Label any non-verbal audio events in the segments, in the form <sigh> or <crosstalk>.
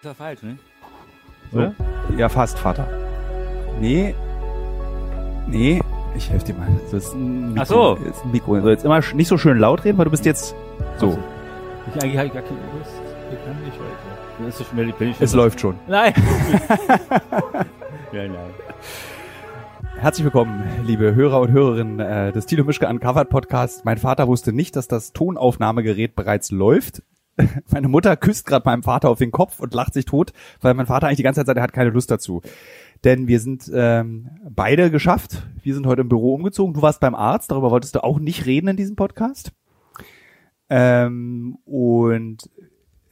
Ist ja falsch, ne? So. Ja, fast, Vater. Nee. Nee. Ich helfe dir mal. Das ist ein Mikro. Ach so. Das ist ein Mikro. So, jetzt immer nicht so schön laut reden, weil du bist jetzt so. Ich eigentlich habe ich gar keine Lust. Ich kann nicht weiter. Dann ist es schon, bin ich schon Es läuft schon. Nein. <laughs> ja, nein. Herzlich willkommen, liebe Hörer und Hörerinnen äh, des Tilo Mischke Uncovered Podcast. Mein Vater wusste nicht, dass das Tonaufnahmegerät bereits läuft. <laughs> Meine Mutter küsst gerade meinem Vater auf den Kopf und lacht sich tot, weil mein Vater eigentlich die ganze Zeit sagt, er hat keine Lust dazu. Denn wir sind ähm, beide geschafft. Wir sind heute im Büro umgezogen. Du warst beim Arzt, darüber wolltest du auch nicht reden in diesem Podcast. Ähm, und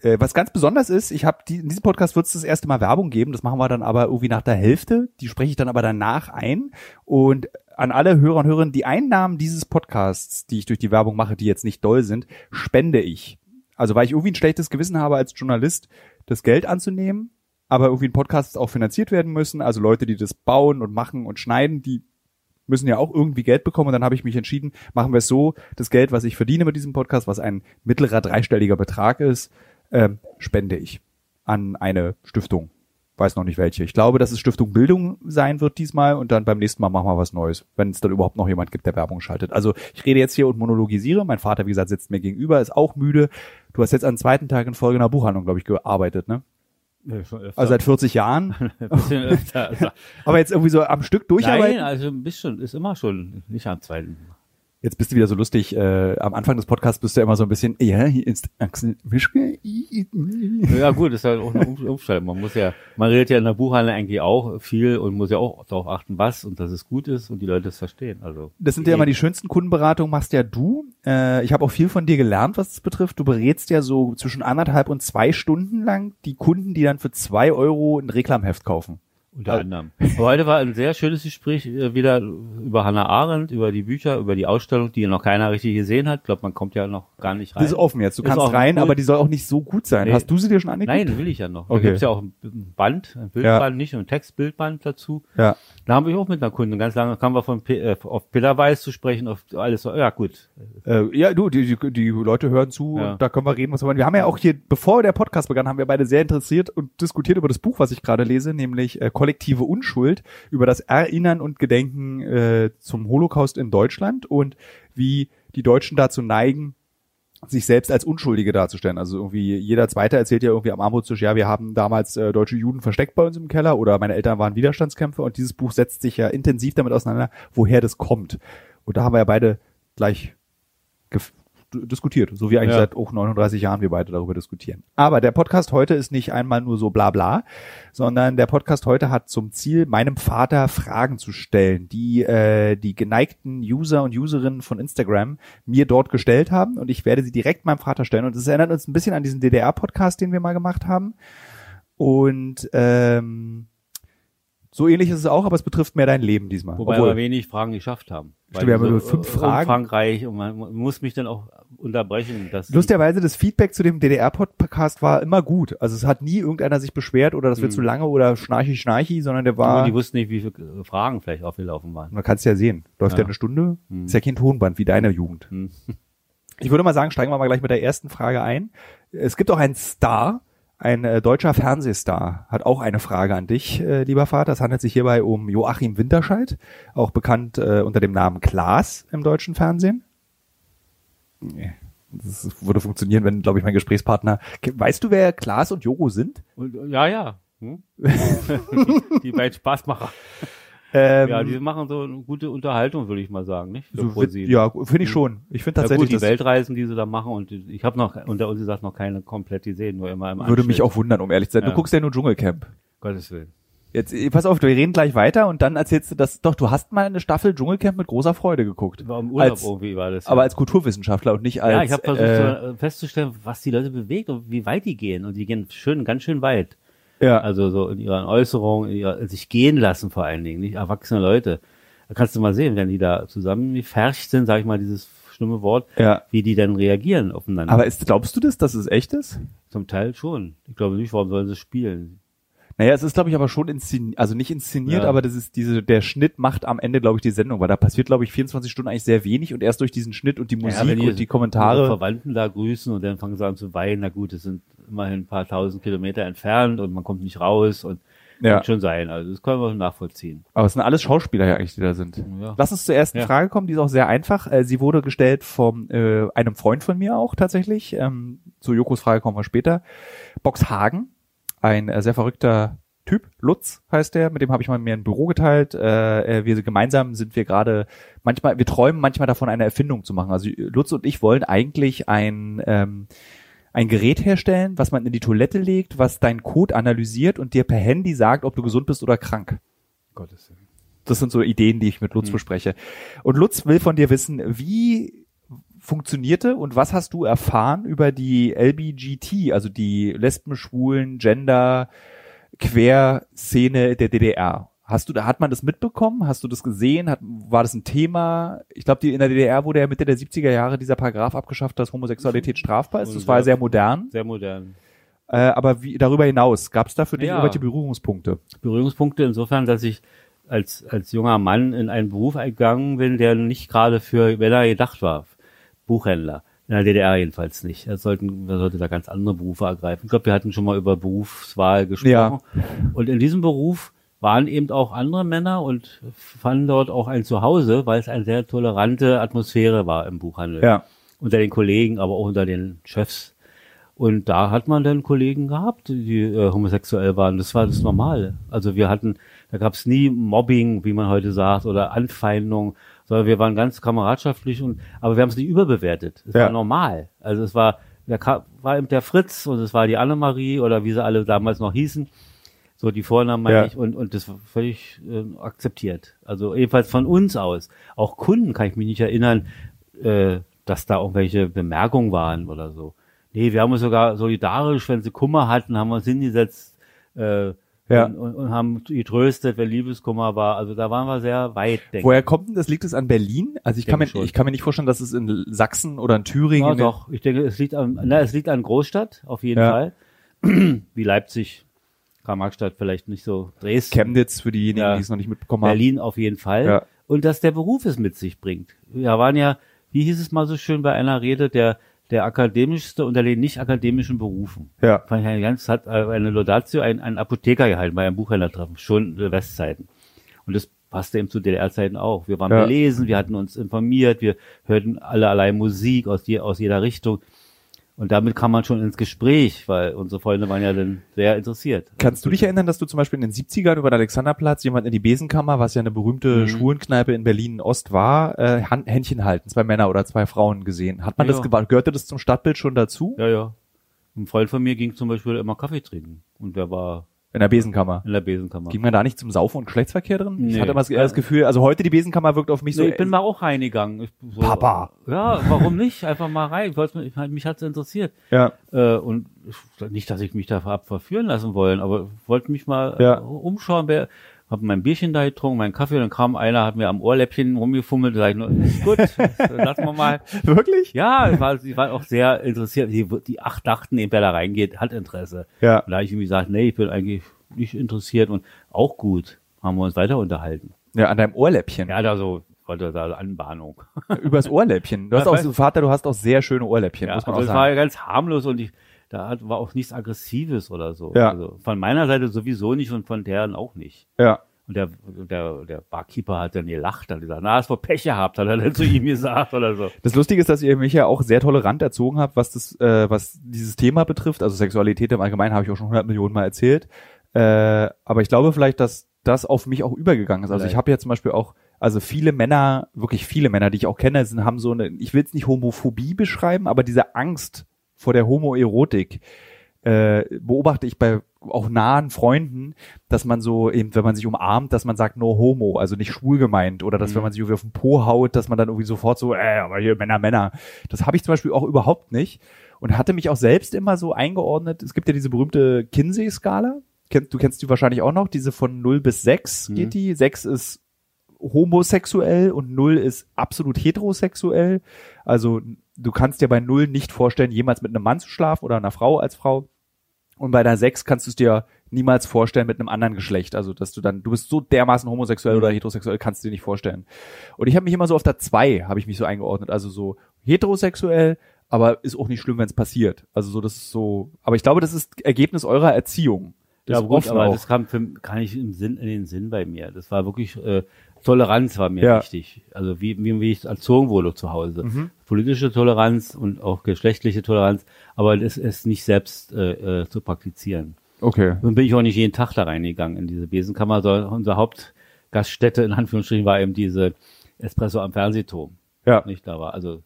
äh, was ganz besonders ist, ich habe die, in diesem Podcast wird es das erste Mal Werbung geben. Das machen wir dann aber irgendwie nach der Hälfte. Die spreche ich dann aber danach ein. Und an alle Hörer und Hörerinnen, die Einnahmen dieses Podcasts, die ich durch die Werbung mache, die jetzt nicht doll sind, spende ich. Also weil ich irgendwie ein schlechtes Gewissen habe als Journalist, das Geld anzunehmen, aber irgendwie ein Podcast auch finanziert werden müssen. Also Leute, die das bauen und machen und schneiden, die müssen ja auch irgendwie Geld bekommen. Und dann habe ich mich entschieden, machen wir es so, das Geld, was ich verdiene mit diesem Podcast, was ein mittlerer dreistelliger Betrag ist, ähm, spende ich an eine Stiftung. Weiß noch nicht welche. Ich glaube, dass es Stiftung Bildung sein wird diesmal und dann beim nächsten Mal machen wir was Neues, wenn es dann überhaupt noch jemand gibt, der Werbung schaltet. Also ich rede jetzt hier und monologisiere. Mein Vater, wie gesagt, sitzt mir gegenüber, ist auch müde. Du hast jetzt am zweiten Tag in Folge einer Buchhandlung, glaube ich, gearbeitet, ne? Also seit 40 Jahren. <laughs> ein bisschen öfter. <laughs> Also, Aber jetzt irgendwie so am Stück durcharbeiten. nein, also ein bisschen, ist immer schon, nicht am zweiten. Jetzt bist du wieder so lustig. Äh, am Anfang des Podcasts bist du immer so ein bisschen, ja, hier ist Axel Mischke. Ja gut, ist halt auch eine Um- Umstellung. Man muss ja, man redet ja in der Buchhandlung eigentlich auch viel und muss ja auch darauf achten, was und dass es gut ist und die Leute es verstehen. Also Das sind ja immer die schönsten Kundenberatungen, machst ja du. Äh, ich habe auch viel von dir gelernt, was das betrifft. Du berätst ja so zwischen anderthalb und zwei Stunden lang die Kunden, die dann für zwei Euro ein Reklamheft kaufen. Unter anderem. Aber <laughs> heute war ein sehr schönes Gespräch äh, wieder über Hannah Arendt, über die Bücher, über die Ausstellung, die noch keiner richtig gesehen hat. Ich glaube, man kommt ja noch gar nicht rein. Das ist offen jetzt. Du Ist kannst rein, cool. aber die soll auch nicht so gut sein. Nee. Hast du sie dir schon angeguckt? Nein, will ich ja noch. Okay. Da gibt's ja auch ein Band, ein Bildband, nicht und ein Textbildband dazu. Ja. Da haben wir auch mit einer Kundin ganz lange, kamen wir von P äh, auf Pillerweiß zu sprechen, auf alles so, ja gut. Äh, ja, du, die, die, die Leute hören zu Ja. und da können wir reden, was wir wollen. Wir haben ja auch hier, bevor der Podcast begann, haben wir beide sehr interessiert und diskutiert über das Buch, was ich gerade lese, nämlich äh, Kollektive Unschuld, über das Erinnern und Gedenken äh, zum Holocaust in Deutschland und wie die Deutschen dazu neigen, sich selbst als Unschuldige darzustellen. Also irgendwie jeder Zweite erzählt ja irgendwie am Armutstisch, ja, wir haben damals äh, deutsche Juden versteckt bei uns im Keller oder meine Eltern waren Widerstandskämpfer und dieses Buch setzt sich ja intensiv damit auseinander, woher das kommt. Und da haben wir ja beide gleich diskutiert, so wie eigentlich Ja. seit auch 39 Jahren wir beide darüber diskutieren. Aber der Podcast heute ist nicht einmal nur so bla bla, sondern der Podcast heute hat zum Ziel, meinem Vater Fragen zu stellen, die äh, die geneigten User und Userinnen von Instagram mir dort gestellt haben und ich werde sie direkt meinem Vater stellen und es erinnert uns ein bisschen an diesen DDR-Podcast, den wir mal gemacht haben und ähm, so ähnlich ist es auch, aber es betrifft mehr dein Leben diesmal. Wobei Obwohl- wir wenig Fragen geschafft haben. Stimmt, wir haben nur fünf äh, Fragen. Umfangreich und man muss mich dann auch unterbrechen. Dass Lustigerweise, das Feedback zu dem DDR-Podcast war immer gut. Also es hat nie irgendeiner sich beschwert oder das wird Hm. zu lange oder schnarchi schnarchi, sondern der war, die wussten nicht, wie viele Fragen vielleicht aufgelaufen waren. man kann es ja sehen, läuft ja, Ja. eine Stunde, Hm. ist ja kein Tonband wie deine Jugend. Hm. Ich würde mal sagen, steigen wir mal gleich mit der ersten Frage ein. Es gibt auch einen Star, ein äh, deutscher Fernsehstar, hat auch eine Frage an dich, äh, lieber Vater. Es handelt sich hierbei um Joachim Winterscheid, auch bekannt äh, unter dem Namen Klaas im deutschen Fernsehen. Nee. Das würde funktionieren, wenn, glaube ich, mein Gesprächspartner. Weißt du, wer Klaas und Jogo sind? Ja, ja. Hm? <laughs> die beiden Spaßmacher. Ähm, Ja, die machen so eine gute Unterhaltung, würde ich mal sagen, nicht? So, ja, finde ich schon. Ich finde Ja, tatsächlich, gut, die Weltreisen, die sie da machen und ich habe noch unter uns gesagt noch keine komplett gesehen, nur immer im würde mich Anschnitt. auch wundern, um ehrlich zu sein. Du Ja. guckst ja nur Dschungelcamp. Gottes Willen. Jetzt, eh, pass auf, wir reden gleich weiter und dann erzählst du das, doch, du hast mal eine Staffel Dschungelcamp mit großer Freude geguckt. War im Urlaub Als- irgendwie war das. Aber als Kulturwissenschaftler und nicht als, ja, ich habe versucht äh, äh, festzustellen, was die Leute bewegt und wie weit die gehen. Und die gehen schön, ganz schön weit. Ja, Also so in ihren Äußerungen, in ihrer, sich gehen lassen vor allen Dingen, nicht erwachsene Leute. Da kannst du mal sehen, wenn die da zusammengefercht sind, sag ich mal dieses schlimme Wort, ja. wie die dann reagieren aufeinander. Aber ist, glaubst du das, dass es echt ist? Zum Teil schon. Ich glaube nicht, warum sollen sie spielen? Naja, es ist, glaube ich, aber schon inszeniert, also nicht inszeniert, Ja. aber das ist diese, der Schnitt macht am Ende, glaube ich, die Sendung, weil da passiert, glaube ich, 24 Stunden eigentlich sehr wenig und erst durch diesen Schnitt und die Musik wenn und die Kommentare. Verwandten da grüßen und dann fangen sie an zu weinen, na gut, das sind immerhin ein paar tausend Kilometer entfernt und man kommt nicht raus und Ja. kann schon sein. Also das können wir nachvollziehen. Aber es sind alles Schauspieler ja eigentlich, die da sind. Ja. Lass uns zur ersten Ja. Frage kommen, die ist auch sehr einfach. Äh, Sie wurde gestellt von äh, einem Freund von mir auch tatsächlich. Ähm, zu Jokos Frage kommen wir später. Box Hagen, ein äh, sehr verrückter Typ, Lutz heißt der, mit dem habe ich mal mir ein Büro geteilt. Äh, äh, wir gemeinsam sind wir gerade manchmal, wir träumen manchmal davon, eine Erfindung zu machen. Also Lutz und ich wollen eigentlich ein ähm, ein Gerät herstellen, was man in die Toilette legt, was deinen Code analysiert und dir per Handy sagt, ob du gesund bist oder krank. Gottes Willen. Das sind so Ideen, die ich mit Lutz bespreche. Und Lutz will von dir wissen, wie funktionierte und was hast du erfahren über die LBGT, also die Lesben, Schwulen, Gender, Querszene der DDR? Hast du, da hat man das mitbekommen? Hast du das gesehen? Hat, war das ein Thema? Ich glaube, in der DDR wurde ja Mitte der 70er Jahre dieser Paragraph abgeschafft, dass Homosexualität strafbar ist. Das war ja sehr modern. Sehr modern. Äh, aber wie, darüber hinaus, gab es da für dich Ja. irgendwelche Berührungspunkte? Berührungspunkte insofern, dass ich als, als junger Mann in einen Beruf eingegangen bin, der nicht gerade für Männer gedacht war. Buchhändler. In der DDR jedenfalls nicht. Er sollten, man sollte da ganz andere Berufe ergreifen. Ich glaube, wir hatten schon mal über Berufswahl gesprochen. Ja. Und in diesem Beruf waren eben auch andere Männer und fanden dort auch ein Zuhause, weil es eine sehr tolerante Atmosphäre war im Buchhandel. Ja. Unter den Kollegen, aber auch unter den Chefs. Und da hat man dann Kollegen gehabt, die äh, homosexuell waren. Das war das Normale. Also wir hatten, da gab es nie Mobbing, wie man heute sagt, oder Anfeindung, sondern wir waren ganz kameradschaftlich und aber wir haben es nicht überbewertet. Es Ja. war normal. Also es war, der war eben der Fritz und es war die Annemarie oder wie sie alle damals noch hießen. So die Vornamen meine Ja. ich und, und das war völlig äh, akzeptiert. Also jedenfalls von uns aus. Auch Kunden kann ich mich nicht erinnern, äh, dass da irgendwelche Bemerkungen waren oder so. Nee, wir haben uns sogar solidarisch, wenn sie Kummer hatten, haben wir uns hingesetzt äh, Ja. und, und, und haben getröstet, wenn Liebeskummer war. Also da waren wir sehr weit, denke Woher kommt denn das? Liegt es an Berlin? Also ich kann, mir, schon. ich kann mir nicht vorstellen, dass es in Sachsen oder in Thüringen. Ja, doch. Ich denke, es liegt an, na, es liegt an Großstadt, auf jeden Ja. Fall. <clears throat> Wie Leipzig, Karl-Marx-Stadt vielleicht nicht so. Dresden, Chemnitz für diejenigen, Ja. die es noch nicht mitbekommen haben. Berlin auf jeden Fall. Ja. Und dass der Beruf es mit sich bringt. Wir waren ja, wie hieß es mal so schön bei einer Rede, der, der akademischste unter den nicht akademischen Berufen. Ja. Ich eine ganz, hat eine Laudatio, ein, ein Apotheker gehalten bei einem Buchhändlertreffen, schon Westzeiten. Und das passte eben zu DDR-Zeiten auch. Wir waren Ja. belesen, wir hatten uns informiert, wir hörten allerlei Musik aus, je, aus jeder Richtung. Und damit kam man schon ins Gespräch, weil unsere Freunde waren ja dann sehr interessiert. Kannst du dich erinnern, dass du zum Beispiel in den 70ern über den Alexanderplatz jemand in die Besenkammer, was ja eine berühmte Mhm. Schwulenkneipe in Berlin-Ost war, äh, Händchen halten, zwei Männer oder zwei Frauen gesehen? Hat man Ja. das gewa- Gehörte das zum Stadtbild schon dazu? Ja, ja. Ein Freund von mir ging zum Beispiel immer Kaffee trinken. Und der war In der Besenkammer. in der Besenkammer. Ging man da nicht zum Saufen und Geschlechtsverkehr drin? Ich Nee. hatte immer das, eher das Gefühl, also heute die Besenkammer wirkt auf mich so. Nee, ich bin mal auch reingegangen. Ich, so, Papa. Ja, warum nicht? Einfach mal rein. Ich wollte, ich, mich hat's interessiert. ja. Äh, und ich- nicht, dass ich mich da hab verführen lassen wollen, aber ich wollte mich mal Ja. äh, umschauen. Wer, hab mein Bierchen da getrunken, meinen Kaffee, und dann kam einer, hat mir am Ohrläppchen rumgefummelt, da sag ich nur, ist gut, <laughs> lassen wir mal. Wirklich? Ja, ich war, sie war auch sehr interessiert. Die, die acht dachten, eben, wer da reingeht, hat Interesse. Ja. Und da habe ich ihm gesagt, nee, ich bin eigentlich nicht interessiert und auch gut. Haben wir uns weiter unterhalten. Ja, an deinem Ohrläppchen. Ja, da so, wollte da Anbahnung. <laughs> Übers Ohrläppchen. Du hast auch Vater, du hast auch sehr schöne Ohrläppchen, Ja, muss man also auch es war sagen. ja ganz harmlos und ich, da hat, war auch nichts Aggressives oder so. Ja. Also von meiner Seite sowieso nicht und von deren auch nicht. Ja. Und der, der, der Barkeeper hat dann gelacht, hat gesagt, na, hast wohl Pech gehabt, hat er dann zu ihm gesagt oder so. Das Lustige ist, dass ihr mich ja auch sehr tolerant erzogen habt, was das, äh, was dieses Thema betrifft. Also Sexualität im Allgemeinen habe ich auch schon 100 Millionen Mal erzählt. Äh, aber ich glaube vielleicht, dass das auf mich auch übergegangen ist. Also ich habe ja zum Beispiel auch, also viele Männer, wirklich viele Männer, die ich auch kenne, sind, haben so eine, ich will es nicht Homophobie beschreiben, aber diese Angst vor der Homoerotik äh, beobachte ich bei auch nahen Freunden, dass man so eben, wenn man sich umarmt, dass man sagt no homo, also nicht schwul gemeint oder dass Mhm. wenn man sich irgendwie auf den Po haut, dass man dann irgendwie sofort so, äh, aber hier Männer, Männer. Das habe ich zum Beispiel auch überhaupt nicht und hatte mich auch selbst immer so eingeordnet. Es gibt ja diese berühmte Kinsey-Skala. Du kennst die wahrscheinlich auch noch, diese von 0 bis 6 Mhm. geht die. 6 ist homosexuell und 0 ist absolut heterosexuell. Also du kannst dir bei 0 nicht vorstellen, jemals mit einem Mann zu schlafen oder einer Frau als Frau. Und bei der 6 kannst du es dir niemals vorstellen mit einem anderen Geschlecht. Also, dass du dann, du bist so dermaßen homosexuell oder heterosexuell, kannst du dir nicht vorstellen. Und ich habe mich immer so auf der 2, habe ich mich so eingeordnet. Also so heterosexuell, aber ist auch nicht schlimm, wenn es passiert. Also so, das ist so, aber ich glaube, das ist Ergebnis eurer Erziehung. Ja, Das gut, offen aber auch. das kam für, gar nicht im Sinn, in den Sinn bei mir. Das war wirklich, äh, Toleranz war mir Ja. wichtig. Also wie, wie, wie ich erzogen wurde zu Hause. Mhm. Politische Toleranz und auch geschlechtliche Toleranz, aber das ist nicht selbst äh, äh, zu praktizieren. Okay. Nun bin ich auch nicht jeden Tag da reingegangen in diese Besenkammer, sondern unsere Hauptgaststätte in Anführungsstrichen war eben diese Espresso am Fernsehturm. Ja. Nicht da war, also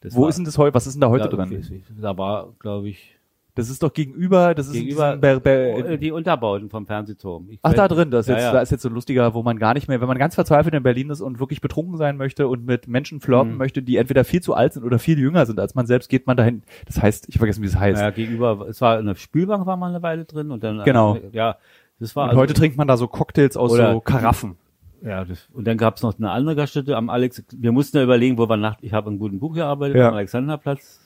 das Wo war, ist denn das heute? Was ist denn da heute drin? Da war, glaube ich, Das ist doch gegenüber, das ist gegenüber diesem Ber Ber äh, die Unterbauten vom Fernsehturm. Ich Ach, da drin, das ist Ja, jetzt, ja. da ist jetzt so ein lustiger, wo man gar nicht mehr, wenn man ganz verzweifelt in Berlin ist und wirklich betrunken sein möchte und mit Menschen flirten Mhm. möchte, die entweder viel zu alt sind oder viel jünger sind als man selbst, geht man dahin. Das heißt, ich vergesse, wie es heißt. Ja, gegenüber, es war eine Spülbank war mal eine Weile drin und dann Genau. ja, das war und also, heute trinkt man da so Cocktails aus so Karaffen. ja, das, und dann gab's noch eine andere Gaststätte am Alex. Wir mussten ja überlegen, wo wir nach. Ich habe in guten Buch gearbeitet Ja. am Alexanderplatz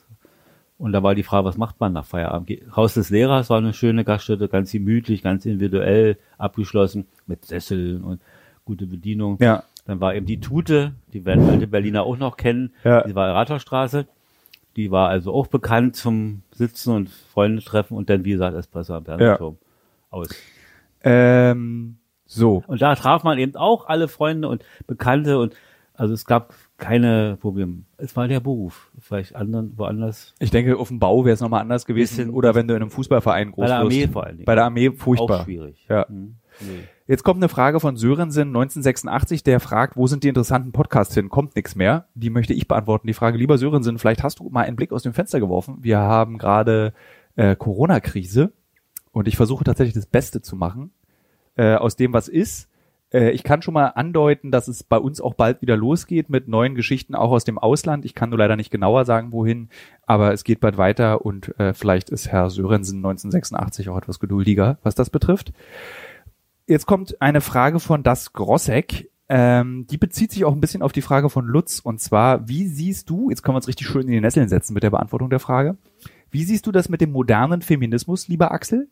und da war die Frage, was macht man nach Feierabend? Haus des Lehrers war eine schöne Gaststätte, ganz gemütlich, ganz individuell abgeschlossen mit Sesseln und gute Bedienung. Ja. Dann war eben die Tute, die werden alte Berliner auch noch kennen. Ja. Die war in Rathausstraße. Die war also auch bekannt zum Sitzen und Freunde treffen und dann, wie gesagt, Espresso am Fernsehturm aus. Ähm, so. Und da traf man eben auch alle Freunde und Bekannte und also es gab keine Probleme. Es war der Beruf. Vielleicht anderen, woanders. Ich denke, auf dem Bau wäre es nochmal anders gewesen. Bisschen- oder wenn du in einem Fußballverein groß Bei der Armee wirst. vor allen Dingen. Bei der Armee furchtbar. Auch schwierig. Ja. Hm. Nee. Jetzt kommt eine Frage von Sörensen 1986, der fragt, wo sind die interessanten Podcasts hin? Kommt nichts mehr. Die möchte ich beantworten. Die Frage, lieber Sörensen, vielleicht hast du mal einen Blick aus dem Fenster geworfen. Wir haben gerade äh, Corona-Krise und ich versuche tatsächlich das Beste zu machen äh, aus dem, was ist. Äh, ich kann schon mal andeuten, dass es bei uns auch bald wieder losgeht mit neuen Geschichten, auch aus dem Ausland. Ich kann nur leider nicht genauer sagen, wohin, aber es geht bald weiter und äh, vielleicht ist Herr Sörensen 1986 auch etwas geduldiger, was das betrifft. Jetzt kommt eine Frage von Das Grossek. Ähm, die bezieht sich auch ein bisschen auf die Frage von Lutz. Und zwar, wie siehst du, jetzt können wir uns richtig schön in die Nesseln setzen mit der Beantwortung der Frage. Wie siehst du das mit dem modernen Feminismus, lieber Axel?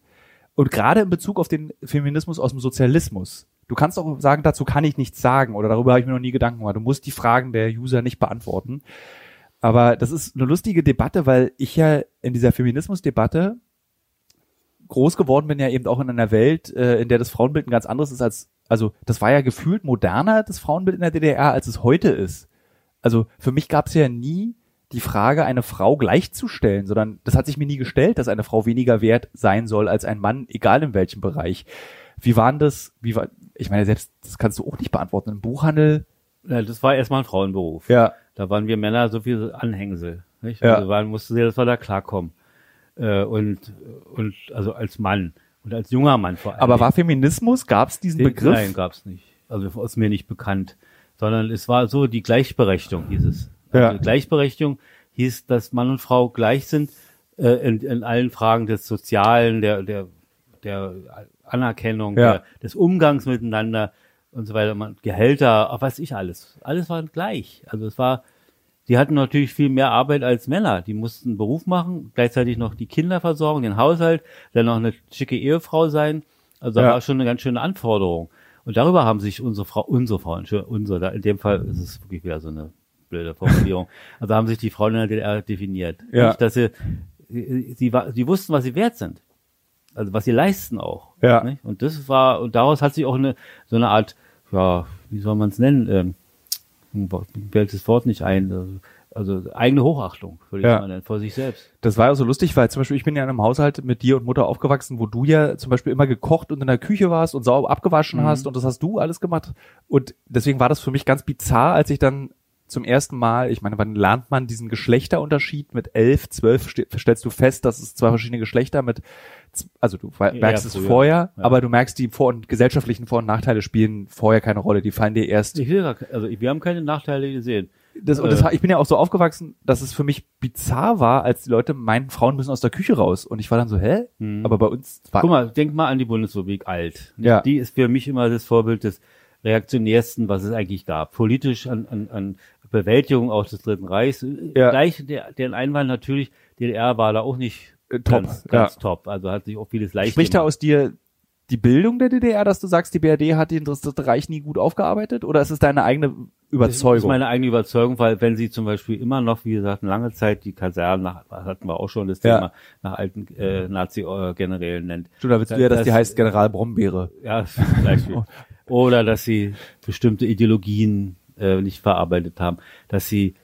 Und gerade in Bezug auf den Feminismus aus dem Sozialismus. Du kannst auch sagen, dazu kann ich nichts sagen oder darüber habe ich mir noch nie Gedanken gemacht. Du musst die Fragen der User nicht beantworten. Aber das ist eine lustige Debatte, weil ich ja in dieser Feminismusdebatte groß geworden bin, ja eben auch in einer Welt, äh, in der das Frauenbild ein ganz anderes ist als, also das war ja gefühlt moderner, das Frauenbild in der DDR, als es heute ist. Also für mich gab es ja nie die Frage, eine Frau gleichzustellen, sondern das hat sich mir nie gestellt, dass eine Frau weniger wert sein soll als ein Mann, egal in welchem Bereich. Wie waren das, wie war, ich meine, selbst, das kannst du auch nicht beantworten. Im Buchhandel, Ja, das war erstmal ein Frauenberuf. ja, Da waren wir Männer so viel Anhängsel. Nicht? Ja. Also waren, mussten sehen, dass wir da klarkommen. Äh, und, und also als Mann und als junger Mann vor allem. aber war Feminismus, gab es diesen Den- Begriff? Nein, gab's nicht. Also ist mir nicht bekannt. Sondern es war so die Gleichberechtigung hieß es. Ja. Also Gleichberechtigung hieß, dass Mann und Frau gleich sind äh, in, in allen Fragen des Sozialen, der, der, der Anerkennung, Ja. der, des Umgangs miteinander und so weiter. Man, Gehälter, ach, was ich alles. Alles war gleich. Also es war, die hatten natürlich viel mehr Arbeit als Männer. Die mussten einen Beruf machen, gleichzeitig noch die Kinder versorgen, den Haushalt, dann noch eine schicke Ehefrau sein. Also da Ja. war schon eine ganz schöne Anforderung. Und darüber haben sich unsere Frau, unsere Frauen, unsere, in dem Fall ist es wirklich wieder so eine blöde Formulierung. <laughs> also haben sich die Frauen in der DDR definiert. Ja. Nicht, dass sie, sie, sie, war- sie wussten, was sie wert sind. Also was sie leisten auch. Ja. Nicht? Und das war, und daraus hat sich auch eine, so eine Art, ja, wie soll man es nennen, ähm, mir fällt das Wort nicht ein, also, also eigene Hochachtung, würde ich Ja. mal nennen, vor sich selbst. Das war ja so lustig, weil zum Beispiel ich bin ja in einem Haushalt mit dir und Mutter aufgewachsen, wo du ja zum Beispiel immer gekocht und in der Küche warst und sauber abgewaschen hast und das hast du alles gemacht. Und deswegen war das für mich ganz bizarr, als ich dann zum ersten Mal, ich meine, wann lernt man diesen Geschlechterunterschied mit elf, zwölf, ste- stellst du fest, dass es zwei verschiedene Geschlechter mit, also du we- Ja, merkst es vorher, Ja. aber du merkst, die Vor- und gesellschaftlichen Vor- und Nachteile spielen vorher keine Rolle, die fallen dir erst Ich will also wir haben keine Nachteile gesehen. das, und das, Äh. ich bin ja auch so aufgewachsen, dass es für mich bizarr war, als die Leute meinten, Frauen müssen aus der Küche raus. Und ich war dann so, hä? Aber bei uns war, Guck mal, denk mal an die Bundesrepublik alt. Ja. Die ist für mich immer das Vorbild des reaktionärsten, was es eigentlich gab. Politisch an, an, an Bewältigung auch des Dritten Reichs. Ja. Gleich der, der Einwand natürlich, DDR war da auch nicht Äh, top, ganz, ganz ja. top. Also hat sich auch vieles leicht spricht da gemacht. aus dir die Bildung der DDR, dass du sagst, die BRD hat den das Dritte Reich nie gut aufgearbeitet? Oder ist es deine eigene Überzeugung. Das ist meine eigene Überzeugung, weil wenn sie zum Beispiel immer noch, wie gesagt, lange Zeit die Kasernen, nach, hatten wir auch schon das Ja. Thema, nach alten äh, Nazi-Generälen nennt. Du, da willst du ja, dass Das- die heißt General Brombeere. Ja, <laughs> Beispiel. <laughs> Oder dass sie bestimmte Ideologien äh, nicht verarbeitet haben, dass sie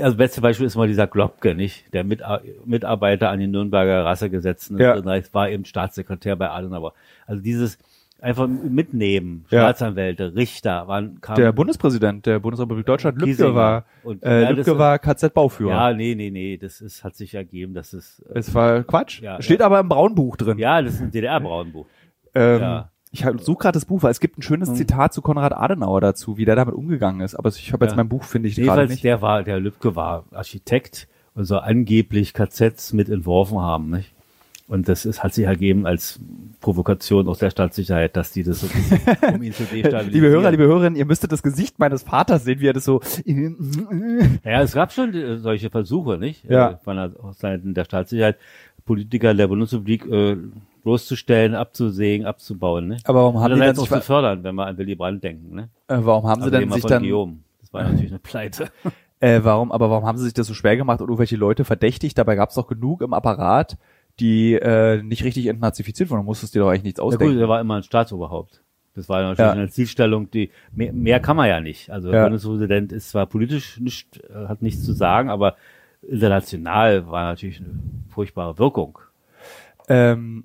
also beste Beispiel ist mal dieser Globke, nicht? Der Mit Mitarbeiter an den Nürnberger Rassegesetzen Ja. und Reichs war eben Staatssekretär bei Adenauer. Also dieses einfach mitnehmen, Ja. Staatsanwälte, Richter, waren kamen, Der Bundespräsident der Bundesrepublik Deutschland, Lübcke Kiesinger. war, Und, äh, ja, ist- war KZ-Bauführer. Ja, nee, nee, nee, das ist, hat sich ergeben, das ist, äh, Es war Quatsch. Ja, Steht ja. aber im Braunbuch drin. ja, das ist ein DDR-Braunbuch. Ähm, Ja. Ich suche gerade das Buch, weil es gibt ein schönes Zitat zu Konrad Adenauer dazu, wie der damit umgegangen ist. Aber ich habe jetzt Ja. mein Buch, finde ich gerade nicht. der war, der Lübcke war Architekt und soll angeblich KZs mit entworfen haben, nicht? Und das ist, hat sich ergeben als Provokation aus der Staatssicherheit, dass die das so, um ihn zu destabilisieren. <laughs> Liebe Hörer, liebe Hörerinnen, ihr müsstet das Gesicht meines Vaters sehen, wie er das so. <laughs> Ja, es gab schon äh, solche Versuche, nicht? Ja. Äh, Von der aus Seiten der Staatssicherheit, Politiker der Bundesrepublik äh, bloßzustellen, abzusägen, abzubauen, ne? Aber warum haben die Andererseits sich, auch zu fördern, wenn wir an Willy Brandt denken, ne? äh, warum haben sie Also denn sich von dann, Guillaume. Das war natürlich eine Pleite. <laughs> <laughs> äh, warum, aber warum haben sie sich das so schwer gemacht und irgendwelche Leute verdächtigt? Dabei gab es doch genug im Apparat, die äh, nicht richtig entnazifiziert wurden. Du musstest dir doch eigentlich nichts Ja gut, ausdenken. er war immer ein Staatsoberhaupt. Das war natürlich Ja. eine Zielstellung, die mehr, mehr kann man ja nicht. Also der Ja. Bundespräsident ist zwar politisch nicht, äh, hat nichts zu sagen, aber international war natürlich eine furchtbare Wirkung. Ähm,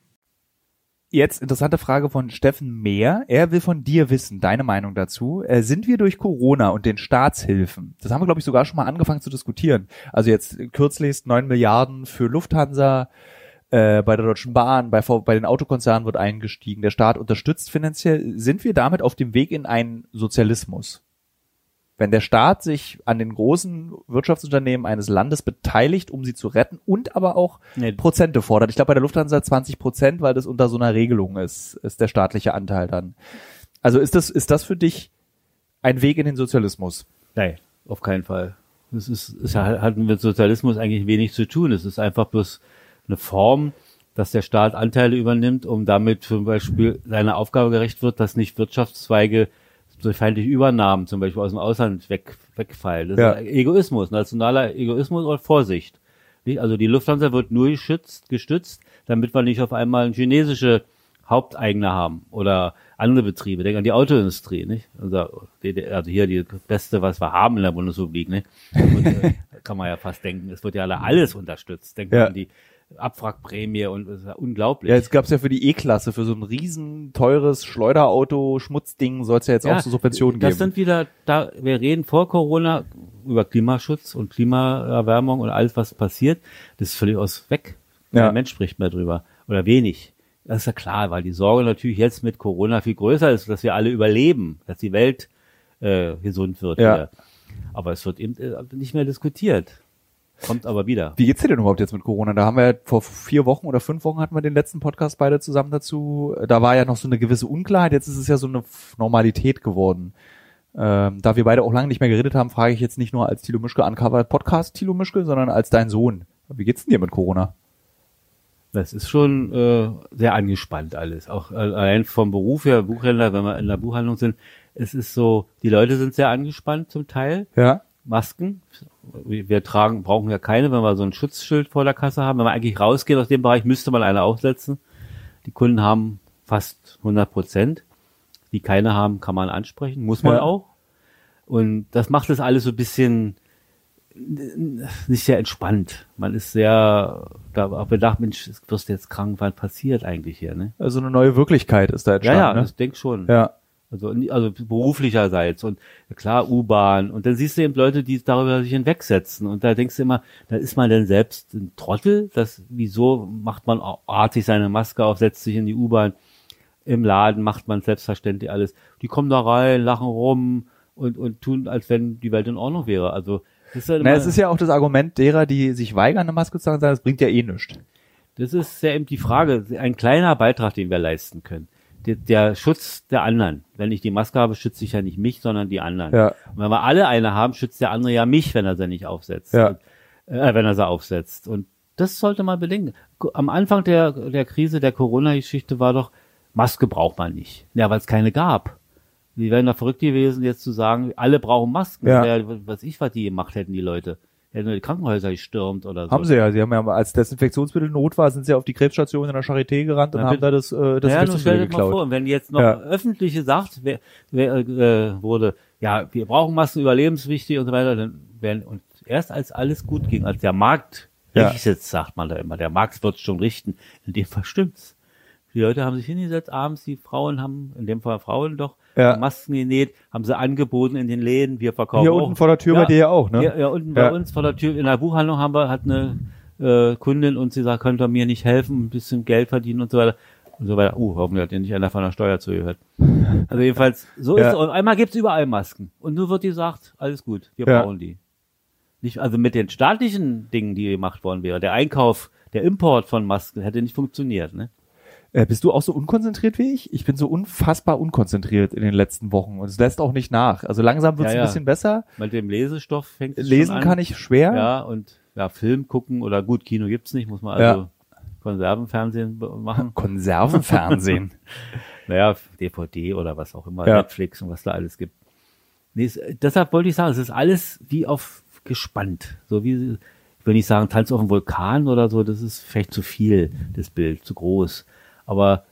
Jetzt interessante Frage von Steffen Mehr. Er will von dir wissen, deine Meinung dazu. Äh, sind wir durch Corona und den Staatshilfen, das haben wir, glaube ich, sogar schon mal angefangen zu diskutieren. Also jetzt kürzlichst 9 Milliarden für Lufthansa, äh, bei der Deutschen Bahn, bei, bei den Autokonzernen wird eingestiegen, der Staat unterstützt finanziell. Sind wir damit auf dem Weg in einen Sozialismus? Wenn der Staat sich an den großen Wirtschaftsunternehmen eines Landes beteiligt, um sie zu retten und aber auch Nee. Prozente fordert. Ich glaube bei der Lufthansa 20 Prozent, weil das unter so einer Regelung ist, ist der staatliche Anteil dann. Also ist das, ist das für dich ein Weg in den Sozialismus. Nein, auf keinen Fall. Das ist, es hat mit Sozialismus eigentlich wenig zu tun. Es ist einfach bloß eine Form, dass der Staat Anteile übernimmt, um damit zum Beispiel seiner Aufgabe gerecht wird, dass nicht Wirtschaftszweige durch feindliche Übernahmen zum Beispiel aus dem Ausland weg, wegfallen. Das Ja. ist Egoismus, nationaler Egoismus und Vorsicht. Nicht? Also die Lufthansa wird nur geschützt, gestützt, damit wir nicht auf einmal chinesische Haupteigner haben oder andere Betriebe. Denk an die Autoindustrie, nicht? Also, also hier die beste, was wir haben in der Bundesrepublik, ne? Und, <laughs> äh, kann man ja fast denken. Es wird ja alle alles unterstützt. Denkt Ja. an die Abwrackprämie und das ist ja unglaublich. Ja, jetzt gab's ja für die E-Klasse, für so ein riesen teures Schleuderauto, Schmutzding, soll es ja jetzt auch so Subventionen das geben. sind wieder, da, wir reden vor Corona über Klimaschutz und Klimaerwärmung und alles, was passiert. Das ist völlig aus weg. Ja. Kein Mensch spricht mehr drüber. Oder wenig. Das ist ja klar, weil die Sorge natürlich jetzt mit Corona viel größer ist, dass wir alle überleben, dass die Welt äh, gesund wird. Ja. Wieder. Aber es wird eben äh, nicht mehr diskutiert. Kommt aber wieder. Wie geht's dir denn überhaupt jetzt mit Corona? Da haben wir ja vor vier Wochen oder fünf Wochen hatten wir den letzten Podcast beide zusammen dazu. Da war ja noch so eine gewisse Unklarheit. Jetzt ist es ja so eine Normalität geworden. Ähm, da wir beide auch lange nicht mehr geredet haben, frage ich jetzt nicht nur als Thilo Mischke Uncovered Podcast Thilo Mischke, sondern als dein Sohn. Wie geht's denn dir mit Corona? Das ist schon äh, sehr angespannt alles. Auch äh, allein vom Beruf her, Buchhändler, wenn wir in der Buchhandlung sind, es ist so, die Leute sind sehr angespannt zum Teil. Ja. Masken. Wir tragen, brauchen ja keine, wenn wir so ein Schutzschild vor der Kasse haben. Wenn man eigentlich rausgeht aus dem Bereich, müsste man eine aufsetzen. Die Kunden haben fast 100 Prozent. Die keine haben, kann man ansprechen. Muss man Ja. auch. Und das macht das alles so ein bisschen nicht sehr entspannt. Man ist sehr, da auch bedacht, Mensch, wirst du jetzt krank, was passiert eigentlich hier, ne? Also eine neue Wirklichkeit ist da Ja, entstanden. ja, ne? ich denke schon. ja. Also, also beruflicherseits und klar U-Bahn und dann siehst du eben Leute, die darüber sich hinwegsetzen und da denkst du immer, da ist man denn selbst ein Trottel, das wieso macht man artig seine Maske auf, setzt sich in die U-Bahn, im Laden macht man selbstverständlich alles. Die kommen da rein, lachen rum und und tun, als wenn die Welt in Ordnung wäre. Also das ist, ja Na, es ist ja auch das Argument derer, die sich weigern, eine Maske zu tragen, sagen, das bringt ja eh nichts. das ist ja eben die Frage, ein kleiner Beitrag, den wir leisten können. Der, der Schutz der anderen. Wenn ich die Maske habe, schütze ich ja nicht mich, sondern die anderen. Ja. Und wenn wir alle eine haben, schützt der andere ja mich, wenn er sie nicht aufsetzt. Ja. Und, äh, wenn er sie aufsetzt. Und das sollte man bedenken. Am Anfang der, der Krise, der Corona-Geschichte war doch, Maske braucht man nicht. Ja, weil es keine gab. Die wären da verrückt gewesen, jetzt zu sagen, alle brauchen Masken. Ja. Ja. Was ich, was die gemacht hätten, die Leute. Hätten nur die Krankenhäuser gestürmt oder so. Haben sie ja. Sie haben ja, als Desinfektionsmittel Not war, sind sie auf die Krebsstation in der Charité gerannt und Na, haben da das, äh, Ja, nun Desinfektionsmittel stell dir mal geklaut. vor, und wenn jetzt noch Ja. öffentliche sagt, wer, wer, äh, wurde, ja, wir brauchen Masken überlebenswichtig und so weiter, dann werden, und erst als alles gut ging, als der Markt Ja. richtet, sagt man da immer, der Markt wird schon richten, in dem Fall stimmt's. Die Leute haben sich hingesetzt, abends, die Frauen haben, in dem Fall Frauen doch, Ja. Masken genäht, haben sie angeboten in den Läden, wir verkaufen Hier auch. unten vor der Tür bei dir ja auch, ne? Ja, ja unten Ja. bei uns vor der Tür in der Buchhandlung haben wir, hat eine äh, Kundin und sie sagt, könnt ihr mir nicht helfen, ein bisschen Geld verdienen und so weiter. Und so weiter. Uh, hoffentlich hat ihr nicht einer von der Steuer zugehört. Also jedenfalls, so Ja. ist es. Und einmal gibt's überall Masken. Und nur wird gesagt, alles gut, wir Ja. brauchen die. Nicht, also mit den staatlichen Dingen, die gemacht worden wäre, der Einkauf, der Import von Masken hätte nicht funktioniert, ne? Äh, bist du auch so unkonzentriert wie ich? Ich bin so unfassbar unkonzentriert in den letzten Wochen und es lässt auch nicht nach. Also langsam wird es Ja, ein ja. bisschen besser. Mit dem Lesestoff fängt es Lesen kann ich schwer. Ja, und ja, Film gucken oder gut, Kino gibt's nicht, muss man also Konservenfernsehen machen. <laughs> Konservenfernsehen. <laughs> Naja, DVD oder was auch immer. Netflix und was da alles gibt. Nee, es, deshalb wollte ich sagen, es ist alles wie auf gespannt. So wie, ich will nicht sagen, Tanz auf dem Vulkan oder so, das ist vielleicht zu viel, das Bild, zu groß. Aber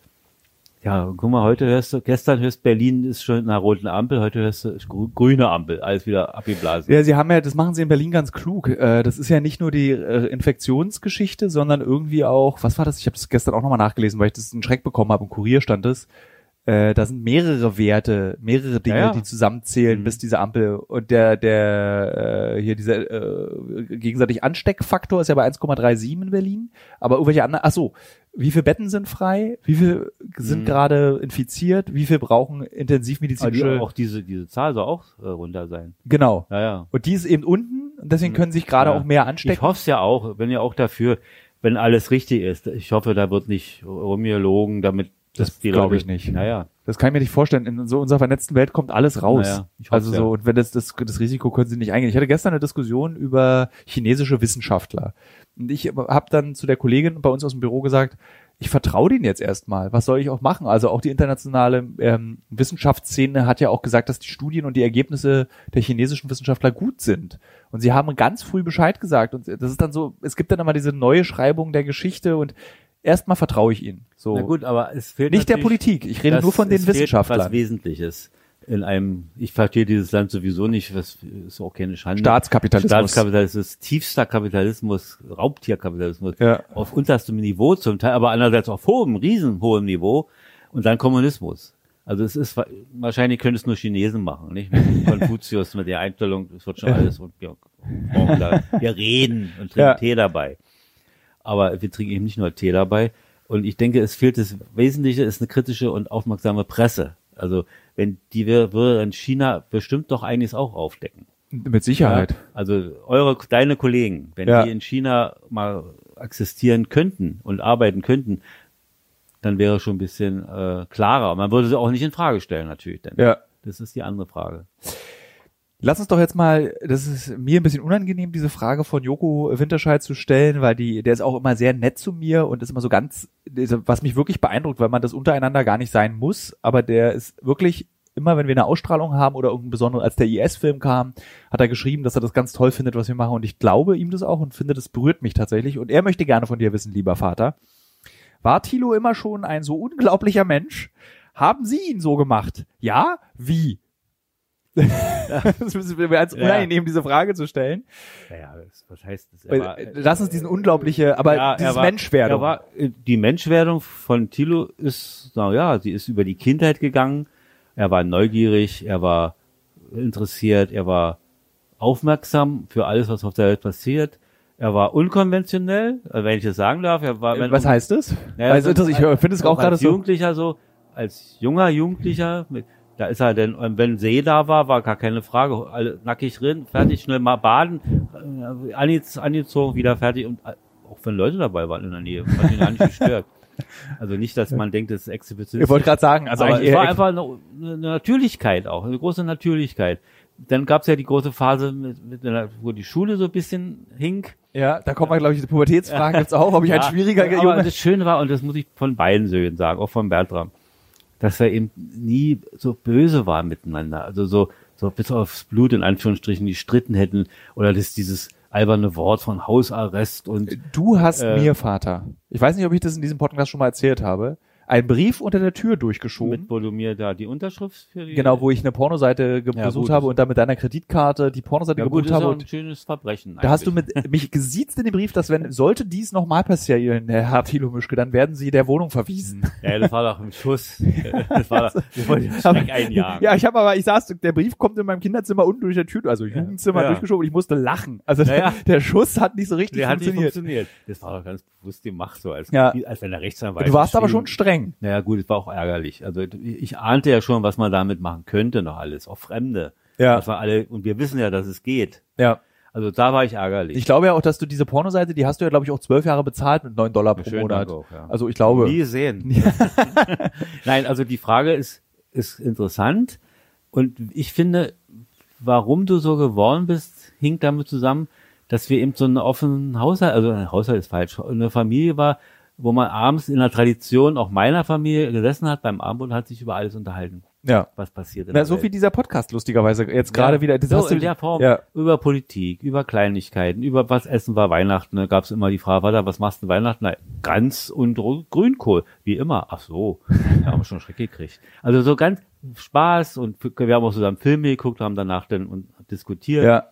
ja, guck mal, heute hörst du, gestern hörst Berlin ist schon in einer roten Ampel, heute hörst du grüne Ampel, alles wieder abgeblasen. Ja, sie haben ja, das machen sie in Berlin ganz klug. Äh, Das ist ja nicht nur die äh, Infektionsgeschichte, sondern irgendwie auch, was war das? Ich habe das gestern auch nochmal nachgelesen, weil ich das einen Schreck bekommen habe. Im Kurier stand es. Äh, Da sind mehrere Werte, mehrere Dinge, Ja, ja. die zusammenzählen, Mhm. bis diese Ampel und der der hier dieser äh, gegenseitig Ansteckfaktor ist ja bei 1,37 in Berlin. Aber irgendwelche anderen, ach so, wie viele Betten sind frei? Wie viel sind Mhm. gerade infiziert? Wie viel brauchen intensivmedizinische? auch diese, diese Zahl soll auch äh, runter sein. Genau. Ja, ja. Und die ist eben unten, und deswegen können sich gerade Ja. auch mehr Ich anstecken. hoffe es ja auch, bin ja auch dafür, wenn alles richtig ist. Ich hoffe, da wird nicht rumgelogen, damit Das dass die glaub Leute- ich nicht. Naja, Das kann ich mir nicht vorstellen. In so unserer vernetzten Welt kommt alles raus. Naja, ich also so, und wenn das, das, das Risiko können sie nicht eingehen. Ich hatte gestern eine Diskussion über chinesische Wissenschaftler. Und ich habe dann zu der Kollegin bei uns aus dem Büro gesagt, ich vertraue denen jetzt erstmal. Was soll ich auch machen? Also auch die internationale ähm, Wissenschaftsszene hat ja auch gesagt, dass die Studien und die Ergebnisse der chinesischen Wissenschaftler gut sind. Und sie haben ganz früh Bescheid gesagt. Und das ist dann so, es gibt dann immer diese neue Schreibung der Geschichte und erstmal vertraue ich ihnen. So. Na gut, aber es fehlt Nicht der Politik. Ich rede nur von den Wissenschaftlern. Was Wesentliches in einem, ich verstehe dieses Land sowieso nicht, das ist auch keine Schande. Staatskapitalismus. Staatskapitalismus, tiefster Kapitalismus, Raubtierkapitalismus, Ja. auf unterstem Niveau zum Teil, aber andererseits auf hohem, riesenhohem Niveau und dann Kommunismus. Also es ist, wahrscheinlich können es nur Chinesen machen, nicht? Mit <laughs> Konfuzius, mit der Einstellung, es wird schon alles und wir, wir reden und trinken Ja. Tee dabei. Aber wir trinken eben nicht nur Tee dabei. Und ich denke, es fehlt das Wesentliche, ist eine kritische und aufmerksame Presse. Also wenn die würde in China bestimmt doch einiges auch aufdecken. Mit Sicherheit. Ja? Also eure, deine Kollegen, wenn Ja. die in China mal existieren könnten und arbeiten könnten, dann wäre schon ein bisschen äh, klarer. Man würde sie auch nicht in Frage stellen natürlich. Denn Ja. Das ist die andere Frage. Lass uns doch jetzt mal, das ist mir ein bisschen unangenehm, diese Frage von Joko Winterscheid zu stellen, weil die, der ist auch immer sehr nett zu mir und ist immer so ganz, was mich wirklich beeindruckt, weil man das untereinander gar nicht sein muss, aber der ist wirklich immer, wenn wir eine Ausstrahlung haben oder irgendein besonderes, als der IS-Film kam, hat er geschrieben, dass er das ganz toll findet, was wir machen und ich glaube ihm das auch und finde, das berührt mich tatsächlich und er möchte gerne von dir wissen, lieber Vater, war Thilo immer schon ein so unglaublicher Mensch? Haben Sie ihn so gemacht? Ja? Wie? Das ist mir als Ja. unangenehm, diese Frage zu stellen. Naja, das, was heißt das? Weil, äh, Lass uns diesen unglaubliche, aber Ja, dieses war- Menschwerdung. Er war, äh, die Menschwerdung von Thilo ist, na ja, sie ist über die Kindheit gegangen. Er war neugierig, er war interessiert, er war aufmerksam für alles, was auf der Welt passiert. Er war unkonventionell, äh, wenn ich das sagen darf. Er war, wenn, Was heißt das? Ja, also, das- ich finde es auch gerade als so. Jugendlicher so, als junger Jugendlicher, mit, da ist er denn, wenn See da war, war gar keine Frage, alle nackig drin, fertig, schnell mal baden, äh, ange- angezogen, wieder fertig und äh, auch wenn Leute dabei waren in der Nähe, hat ihn gar nicht gestört. Also nicht, dass man denkt, das ist Exhibition. Ich wollte gerade sagen, also aber es war einfach eine, eine Natürlichkeit auch, eine große Natürlichkeit. Dann gab es ja die große Phase, mit, mit einer, wo die Schule so ein bisschen hink. ja, da kommen wir, glaube ich, die Pubertätsfragen gibt's auch, ob ich ein Ja, schwieriger aber Junge. das Schöne war, und das muss ich von beiden Söhnen sagen, auch von Bertram, dass wir eben nie so böse waren miteinander. Also so, so bis aufs Blut in Anführungsstrichen, die stritten hätten oder das dieses alberne Wort von Hausarrest und Du hast Äh, mir, Vater, ich weiß nicht, ob ich das in diesem Podcast schon mal erzählt habe, einen Brief unter der Tür durchgeschoben. mit, wo du mir da die Unterschrift für die Genau, wo ich eine Pornoseite ge- Ja, besucht gut. habe und dann mit deiner Kreditkarte die Pornoseite ja, gut, gebucht das ist habe. auch Und ein schönes Verbrechen. da hast du mit mich gesiezt in dem Brief, dass wenn sollte dies nochmal passieren, Herr Thilo Mischke, dann werden Sie der Wohnung verwiesen. Ja, das war doch ein Schuss. <laughs> Das war doch, ich wollte den Aber- Schreck einjagen. Ja, ich habe aber, ich saß, der Brief kommt in meinem Kinderzimmer unten durch der Tür, also Jugendzimmer Ja. durchgeschoben und ich musste lachen. Also ja. <laughs> der Schuss hat nicht so richtig Der hat nicht funktioniert. funktioniert. Das war doch ganz bewusst gemacht, so als, als wenn der Rechtsanwalt. Du warst aber schon streng. Naja, gut, es war auch ärgerlich. Also ich ahnte ja schon, was man damit machen könnte noch alles, auch Fremde. Ja. Das war alle, und wir wissen ja, dass es geht. Ja. Also da war ich ärgerlich. Ich glaube ja auch, dass du diese Pornoseite, die hast du ja, glaube ich, auch zwölf Jahre bezahlt mit neun Dollar pro Schönen Monat. Auch, ja. Also ich glaube. Nie sehen. <laughs> Nein, also die Frage ist, ist interessant. Und ich finde, warum du so geworden bist, hinkt damit zusammen, dass wir eben so einen offenen Haushalt, also ein Haushalt ist falsch, eine Familie war, wo man abends in der Tradition auch meiner Familie gesessen hat beim Abendbrot und hat sich über alles unterhalten, Ja. was passiert. in Na, so Welt. wie dieser Podcast lustigerweise jetzt gerade Ja, wieder. Das so in der Form. Ja. Über Politik, über Kleinigkeiten, über was essen war Weihnachten. Da gab es immer die Frage, Vater, was machst du Weihnachten? Na, Gans und Grünkohl, wie immer. Ach so, da haben wir schon Schreck gekriegt. Also so ganz Spaß und wir haben auch zusammen Filme geguckt, haben danach dann und diskutiert Ja.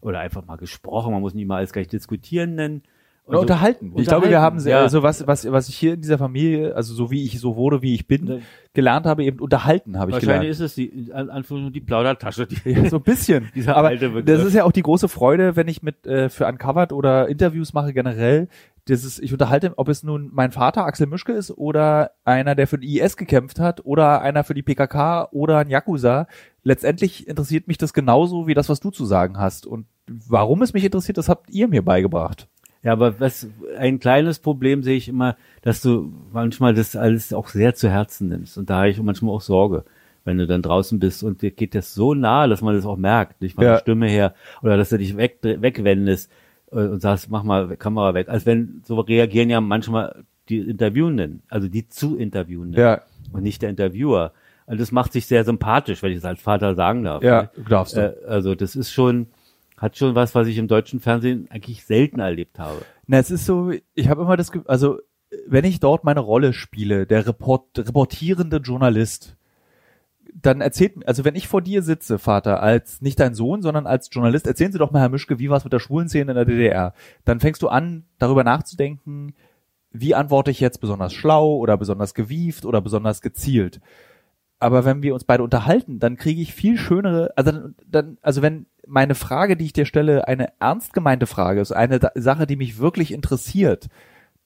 oder einfach mal gesprochen. Man muss nicht mal alles gleich diskutieren nennen. Und Oder so- unterhalten. Ich glaube, wir haben sehr, ja. also was, was, was ich hier in dieser Familie, also so wie ich so wurde, wie ich bin, gelernt habe, eben unterhalten habe ich Wahrscheinlich gelernt. ist es die, in Anführungszeichen, die Plaudertasche. Die, Ja, so ein bisschen. <laughs> Dieser Aber alte Begriff. das ist ja auch die große Freude, wenn ich mit äh, für Uncovered oder Interviews mache generell. Das ist, ich unterhalte, ob es nun mein Vater Axel Mischke ist oder einer, der für die IS gekämpft hat oder einer für die PKK oder ein Yakuza. Letztendlich interessiert mich das genauso wie das, was du zu sagen hast. Und warum es mich interessiert, das habt ihr mir beigebracht. Ja, aber was ein kleines Problem sehe ich immer, dass du manchmal das alles auch sehr zu Herzen nimmst. Und da habe ich manchmal auch Sorge, wenn du dann draußen bist und dir geht das so nahe, dass man das auch merkt, nicht von Ja. der Stimme her, oder dass du dich weg, wegwendest äh, und sagst, mach mal Kamera weg. Als wenn so reagieren ja manchmal die Interviewenden, also die zu Interviewenden Ja, und nicht der Interviewer. Und das macht sich sehr sympathisch, wenn ich es als Vater sagen darf. ja, ne? darfst du. Äh, also das ist schon, hat schon was, was ich im deutschen Fernsehen eigentlich selten erlebt habe. Na, es ist so, ich habe immer das, also wenn ich dort meine Rolle spiele, der Report, reportierende Journalist, dann erzählt, also wenn ich vor dir sitze, Vater, als nicht dein Sohn, sondern als Journalist, erzählen Sie doch mal, Herr Mischke, wie war es mit der schwulen Szene in der DDR? Dann fängst du an, darüber nachzudenken, wie antworte ich jetzt besonders schlau oder besonders gewieft oder besonders gezielt. Aber wenn wir uns beide unterhalten, dann kriege ich viel schönere, also dann, dann, also wenn meine Frage, die ich dir stelle, eine ernst gemeinte Frage ist, eine Sache, die mich wirklich interessiert,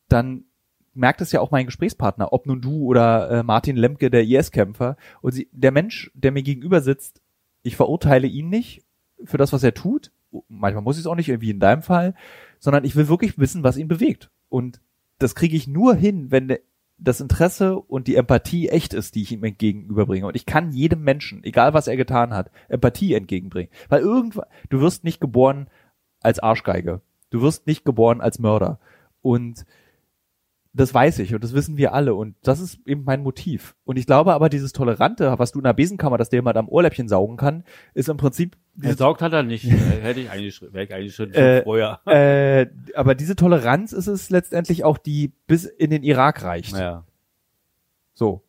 dann merkt es ja auch mein Gesprächspartner, ob nun du oder äh, Martin Lemke, der IS-Kämpfer. Und sie, der Mensch, der mir gegenüber sitzt, ich verurteile ihn nicht für das, was er tut. Manchmal muss ich es auch nicht, irgendwie in deinem Fall, sondern ich will wirklich wissen, was ihn bewegt. Und das kriege ich nur hin, wenn der, das Interesse und die Empathie echt ist, die ich ihm entgegenüberbringe. Und ich kann jedem Menschen, egal was er getan hat, Empathie entgegenbringen. Weil irgendwann, du wirst nicht geboren als Arschgeige. Du wirst nicht geboren als Mörder. Und das weiß ich und das wissen wir alle und das ist eben mein Motiv. Und ich glaube aber, dieses Tolerante, was du in der Besenkammer, dass der jemand am Ohrläppchen saugen kann, ist im Prinzip dieses Gesaugt hat er nicht. <laughs> Hätte ich eigentlich, wäre ich eigentlich schon Äh, vorher. äh, aber diese Toleranz ist es letztendlich auch, die bis in den Irak reicht. Naja. So.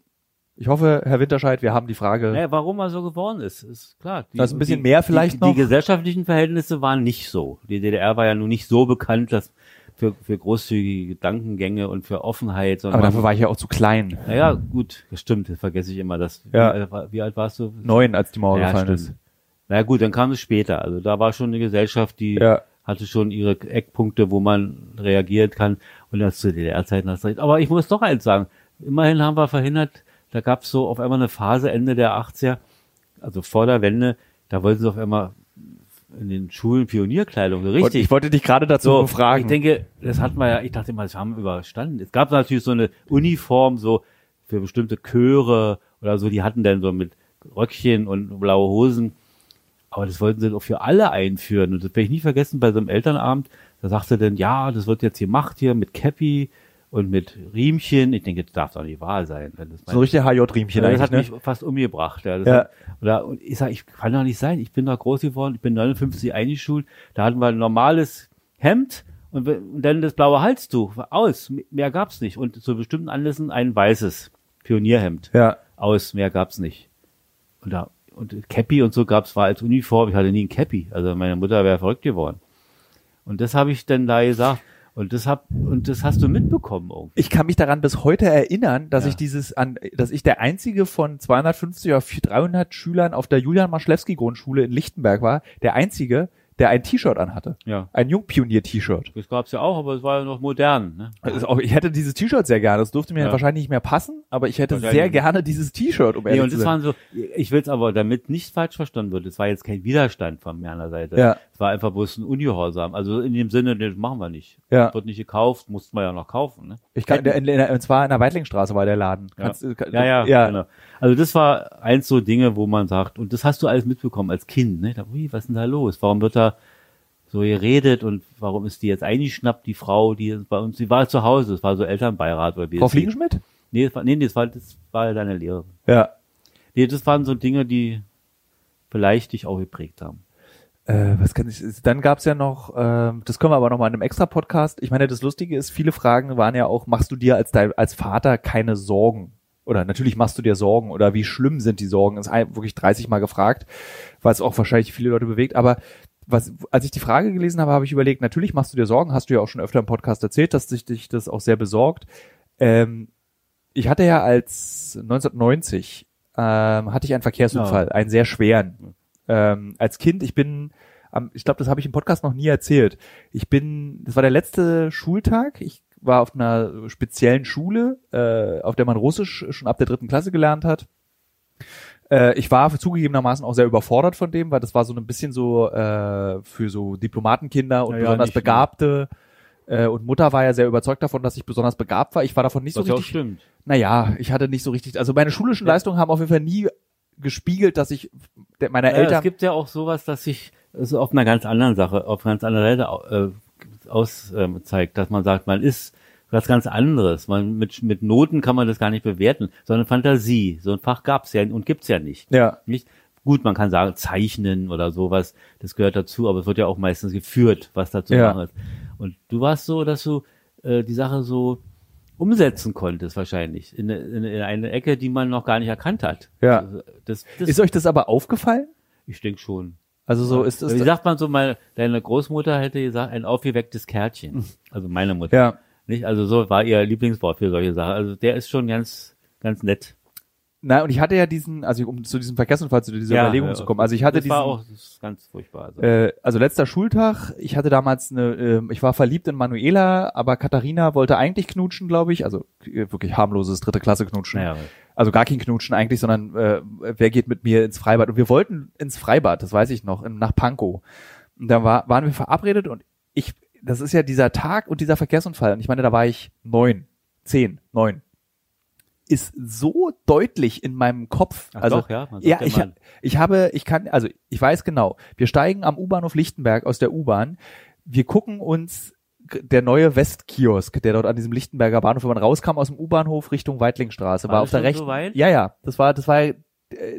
Ich hoffe, Herr Winterscheid, wir haben die Frage. Naja, warum er so geworden ist, ist klar. Die, Das ist ein bisschen die, mehr vielleicht die, noch. Die gesellschaftlichen Verhältnisse waren nicht so. Die DDR war ja nun nicht so bekannt, dass für, für großzügige Gedankengänge und für Offenheit, sondern aber dafür war ich ja auch zu klein. naja, gut, das stimmt, das vergesse ich immer. Das, Ja. wie, wie alt warst du? Neun, als die Mauer ja, gefallen stimmt. ist. Na gut, dann kam es später. Also da war schon eine Gesellschaft, die Ja. hatte schon ihre Eckpunkte, wo man reagieren kann. Und das zu DDR-Zeiten hast du recht. Aber ich muss doch eins sagen. Immerhin haben wir verhindert, da gab es so auf einmal eine Phase Ende der 80er, also vor der Wende, da wollten sie auf einmal in den Schulen Pionierkleidung, richtig. ich wollte dich gerade dazu so, befragen. Ich denke, das hatten wir ja, ich dachte immer, das haben wir überstanden. Es gab natürlich so eine Uniform, so für bestimmte Chöre oder so, die hatten dann so mit Röckchen und blaue Hosen. Aber das wollten sie doch für alle einführen. Und das werde ich nie vergessen bei so einem Elternabend. Da sagte dann, ja, das wird jetzt gemacht hier mit Cappy und mit Riemchen. Ich denke, das darf doch nicht wahr sein. Wenn das so ein richtiger HJ-Riemchen ja, das hat ne? mich fast umgebracht. Ja, Ja. Hat, oder, und ich sage, ich kann doch nicht sein. Ich bin doch groß geworden. Ich bin 59 eingeschult. Da hatten wir ein normales Hemd und, und dann das blaue Halstuch. Aus. Mehr gab's nicht. Und zu bestimmten Anlässen ein weißes Pionierhemd. Ja. Aus. Mehr gab's nicht. Und da, und Cappy und so gab's war als Uniform. Ich hatte nie ein Cappy. Also meine Mutter wäre verrückt geworden. Und das habe ich dann da gesagt. Und das hab, und das hast du mitbekommen irgendwie. Ich kann mich daran bis heute erinnern, dass Ja. ich dieses an, dass ich der einzige von 250 oder 300 Schülern auf der Julian Maschlewski Grundschule in Lichtenberg war, der einzige, der ein T-Shirt anhatte. Ja. Ein Jungpionier-T-Shirt. Das gab's ja auch, aber es war ja noch modern. Ne? Also auch, ich hätte dieses T-Shirt sehr gerne. Das durfte mir Ja. wahrscheinlich nicht mehr passen, aber ich hätte sehr gerne dieses T-Shirt, um Nee, ehrlich und zu das sein. waren so, ich will es aber, damit nicht falsch verstanden wird, es war jetzt kein Widerstand von meiner Seite. Ja. Es war einfach bloß ein Ungehorsam. Also in dem Sinne, das machen wir nicht. Ja. Wird nicht gekauft, mussten wir ja noch kaufen. Ne? Ich kann, in, in, in, und zwar in der Weitlingstraße war der Laden. Ja. Kannst, du- kann, Ja, ja, ja. Genau. Also das war eins so Dinge, wo man sagt, und das hast du alles mitbekommen als Kind, ne? Da, ui, was ist denn da los? Warum wird da so geredet und warum ist die jetzt eingeschnappt, die Frau, die bei uns, die war zu Hause, es war so Elternbeirat oder wie Frau es. Fliegenschmidt? Nee, das war, nee, das war, das war deine Lehrerin. Ja. Nee, das waren so Dinge, die vielleicht dich auch geprägt haben. Äh, was kann ich, dann gab's ja noch, ähm, das können wir aber noch mal in einem extra Podcast. Ich meine, das Lustige ist, viele Fragen waren ja auch, machst du dir als dein, als Vater keine Sorgen? Oder natürlich machst du dir Sorgen oder wie schlimm sind die Sorgen? Das ist wirklich 30 Mal gefragt, weil es auch wahrscheinlich viele Leute bewegt. Aber was, als ich die Frage gelesen habe, habe ich überlegt, natürlich machst du dir Sorgen, hast du ja auch schon öfter im Podcast erzählt, dass sich dich das auch sehr besorgt. Ähm, ich hatte ja als 1990 ähm, hatte ich einen Verkehrsunfall, einen sehr schweren. Ähm, als Kind, ich bin, am, ich glaube, das habe ich im Podcast noch nie erzählt. Ich bin, das war der letzte Schultag. Ich war auf einer speziellen Schule, äh, auf der man Russisch schon ab der dritten Klasse gelernt hat. Äh, ich war zugegebenermaßen auch sehr überfordert von dem, weil das war so ein bisschen so äh, für so Diplomatenkinder und Ja, ja, besonders nicht- Begabte Äh, und Mutter war ja sehr überzeugt davon, dass ich besonders begabt war. Ich war davon nicht Was so ja richtig. stimmt. Naja, ich hatte nicht so richtig. Also meine schulischen Ja. Leistungen haben auf jeden Fall nie gespiegelt, dass ich der, meiner Ja, Eltern. es gibt ja auch sowas, dass sich so auf einer ganz anderen Sache, auf einer ganz anderen Seite äh, aus ähm, zeigt, dass man sagt, man ist was ganz anderes. Man mit mit Noten kann man das gar nicht bewerten, sondern Fantasie. So ein Fach gab's ja und gibt's ja nicht. ja. Nicht gut, man kann sagen Zeichnen oder sowas, das gehört dazu, aber es wird ja auch meistens geführt, was dazu Ja. machen ist. Und du warst so, dass du äh, die Sache so umsetzen konntest wahrscheinlich in, in, in eine Ecke, die man noch gar nicht erkannt hat. Ja. Also, Das, das, Ist euch das aber aufgefallen? ich denke schon. Also so ist es. Wie sagt man so mal, deine Großmutter hätte gesagt, ein aufgewecktes Kärtchen. Also meine Mutter. Ja. Nicht? Also so war ihr Lieblingswort für solche Sachen. Also der ist schon ganz, ganz nett. Na, und ich hatte ja diesen, also um zu diesem Verkehrsunfall, zu dieser Überlegung zu kommen. Also ich hatte das diesen, war auch ganz furchtbar. Also. äh, also letzter Schultag, ich hatte damals eine, äh, ich war verliebt in Manuela, aber Katharina wollte eigentlich knutschen, glaube ich. Also äh, wirklich harmloses dritte Klasse knutschen. naja, Also gar kein Knutschen eigentlich, sondern äh, wer geht mit mir ins Freibad? Und wir wollten ins Freibad, das weiß ich noch, in, nach Pankow. Und da war, waren wir verabredet und ich, das ist ja dieser Tag und dieser Verkehrsunfall. Und ich meine, da war ich neun, zehn, neun. Ist so deutlich in meinem Kopf. Ach also doch, ja, man sagt ja, ich, mal- ich habe, ich kann, also ich weiß genau. Wir steigen am U-Bahnhof Lichtenberg aus der U-Bahn. Wir gucken uns der neue Westkiosk, der dort an diesem Lichtenberger Bahnhof, wenn man rauskam aus dem U-Bahnhof Richtung Weitlingstraße, war, War auf der so rechten. weit? ja, ja, das war, das war, äh,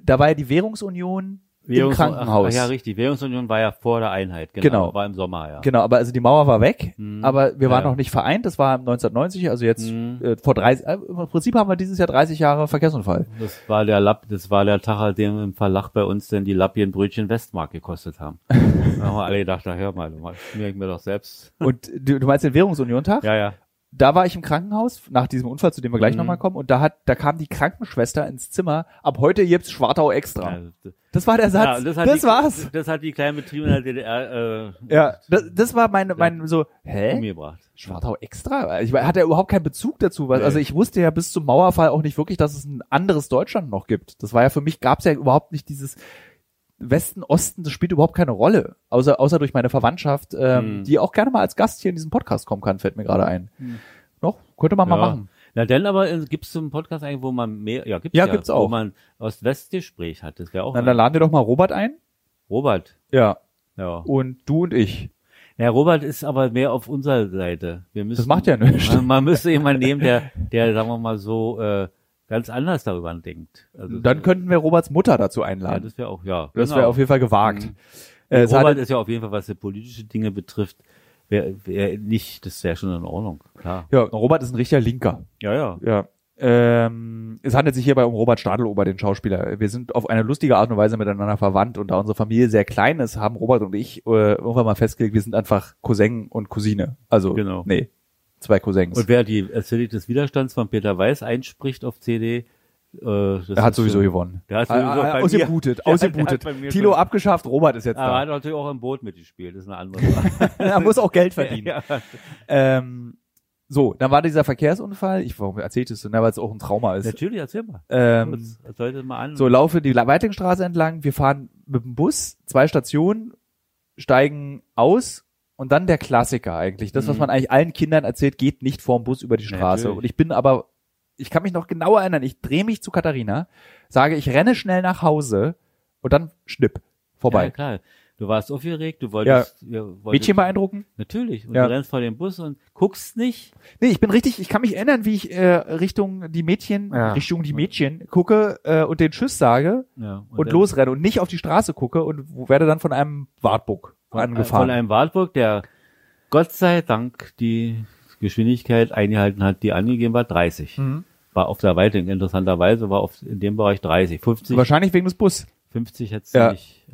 da war ja die Währungsunion im Krankenhaus. Ach, ja, richtig. Währungsunion war ja vor der Einheit. Genau. Genau. War im Sommer, ja. Genau, aber also die Mauer war weg, Mhm. aber wir waren Ja, noch nicht vereint. Das war 1990, also jetzt Mhm. äh, vor 30. Äh, Im Prinzip haben wir dieses Jahr 30 Jahre Verkehrsunfall. Das war der Lapp, das war der Tag, an dem im Verlag bei uns denn die Lappienbrötchen Westmark gekostet haben. <laughs> da haben wir alle gedacht, na hör mal, mal schmier ich mir doch selbst. Und du, du meinst den Währungsunion-Tag? Ja, ja. Da war ich im Krankenhaus nach diesem Unfall, zu dem wir gleich Mhm. nochmal kommen, und da hat, da kam die Krankenschwester ins Zimmer. Ab heute gibt's Schwartau extra. Das- Das war der Satz. ja, das hat die, war's. Das hat die kleinen Betriebe in der DDR äh, Ja, das, das war mein, mein so, hä? umgebracht. Schwartau extra? Ich hatte überhaupt keinen Bezug dazu, weil, Nee. also ich wusste ja bis zum Mauerfall auch nicht wirklich, dass es ein anderes Deutschland noch gibt. Das war ja für mich, gab's ja überhaupt nicht dieses Westen, Osten, das spielt überhaupt keine Rolle. Außer, außer durch meine Verwandtschaft, ähm, Hm. die auch gerne mal als Gast hier in diesen Podcast kommen kann, fällt mir gerade ein. Hm. Noch? Könnte man mal Ja. machen. Na denn aber äh, gibt's so einen Podcast eigentlich, wo man mehr, ja gibt's Ja, ja, gibt's wo auch. man Ost-West-Gespräch hat. Das wäre auch Na, dann laden wir doch mal Robert ein. Robert. Ja. Ja. Und du und ich. Ja, Robert ist aber mehr auf unserer Seite. Wir müssen, Das macht ja nichts. Man, man müsste jemanden nehmen, der, der, sagen wir mal so, äh, ganz anders darüber denkt. Also, Dann könnten wir Roberts Mutter dazu ja, einladen. das wäre auch, ja. das genau. wäre auf jeden Fall gewagt. Mhm. Äh, Robert hatte- ist ja auf jeden Fall, was die politische Dinge betrifft, wäre wär nicht, das wäre schon in Ordnung, klar. ja, Robert ist ein richtiger Linker. Ja, ja. Ja. Ähm, es handelt sich hierbei um Robert Stadelober, den Schauspieler. Wir sind auf eine lustige Art und Weise miteinander verwandt und da unsere Familie sehr klein ist, haben Robert und ich äh, irgendwann mal festgelegt, wir sind einfach Cousin und Cousine. Also, Genau. nee, zwei Cousins. Und wer die Erzählung des Widerstands von Peter Weiß einspricht auf CD, äh, das er hat sowieso schon- gewonnen. Der hat sowieso Ah, bei ah, mir- ausgebootet, Der <laughs> hat- der ausgebootet. mir Tilo schon- abgeschafft, Robert ist jetzt er da. hat natürlich auch im Boot mitgespielt, das ist eine andere Sache. <laughs> er muss auch Geld verdienen. <laughs> ja. Ähm, so, dann war dieser Verkehrsunfall. Ich, warum erzählt es denn? Na, weil es auch ein Trauma ist. Natürlich, erzähl mal. Ähm, sollte mal an. so, laufe die Weitlingstraße entlang. Wir fahren mit dem Bus, zwei Stationen, steigen aus und dann der Klassiker eigentlich. Das, was Mhm. man eigentlich allen Kindern erzählt, geht nicht vorm Bus über die Straße. Natürlich. Und ich bin aber, ich kann mich noch genau erinnern, ich drehe mich zu Katharina, sage, ich renne schnell nach Hause und dann schnipp, Ja, vorbei. klar. Du warst aufgeregt, du wolltest, ja. wolltest Mädchen beeindrucken? Natürlich. Und Ja. du rennst vor dem Bus und guckst nicht. Nee, ich bin richtig, ich kann mich erinnern, wie ich äh, Richtung die Mädchen, Ja. Richtung die Mädchen gucke äh, und den Tschüss sage Ja, und, dann- losrenne und nicht auf die Straße gucke und werde dann von einem Wartburg Von, angefahren. von einem Wartburg, der Gott sei Dank die Geschwindigkeit eingehalten hat, die angegeben war, 30. Mhm. War auf der Weite, interessanterweise war auf, in dem Bereich 30. 50, Wahrscheinlich wegen des Bus. 50 hättest Ja. du nicht,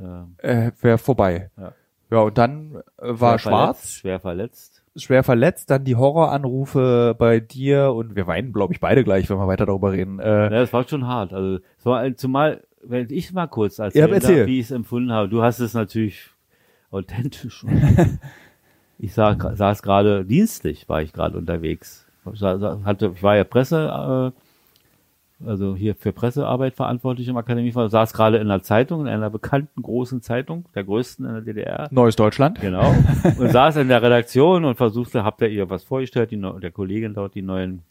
äh, Äh, Wäre vorbei. Ja. Ja, und dann äh, war schwer schwarz, Verletzt, schwer verletzt. schwer verletzt, dann die Horroranrufe bei dir und wir weinen, glaube ich, beide gleich, wenn wir weiter darüber reden. Äh, Ja, das war schon hart. Also, es war zumal, wenn ich mal kurz Ja, erzählen erzähl. wie ich es empfunden habe. Du hast es natürlich authentisch. <laughs> Ich sah, saß gerade dienstlich, war ich gerade unterwegs. Hatte, ich war ja Presse, also hier für Pressearbeit verantwortlich im Akademieverein, saß gerade in einer Zeitung, in einer bekannten großen Zeitung, der größten in der DDR. Neues Deutschland. Genau. Und saß in der Redaktion und versuchte, habt ihr ihr was vorgestellt, die, der Kollegin dort die neuen,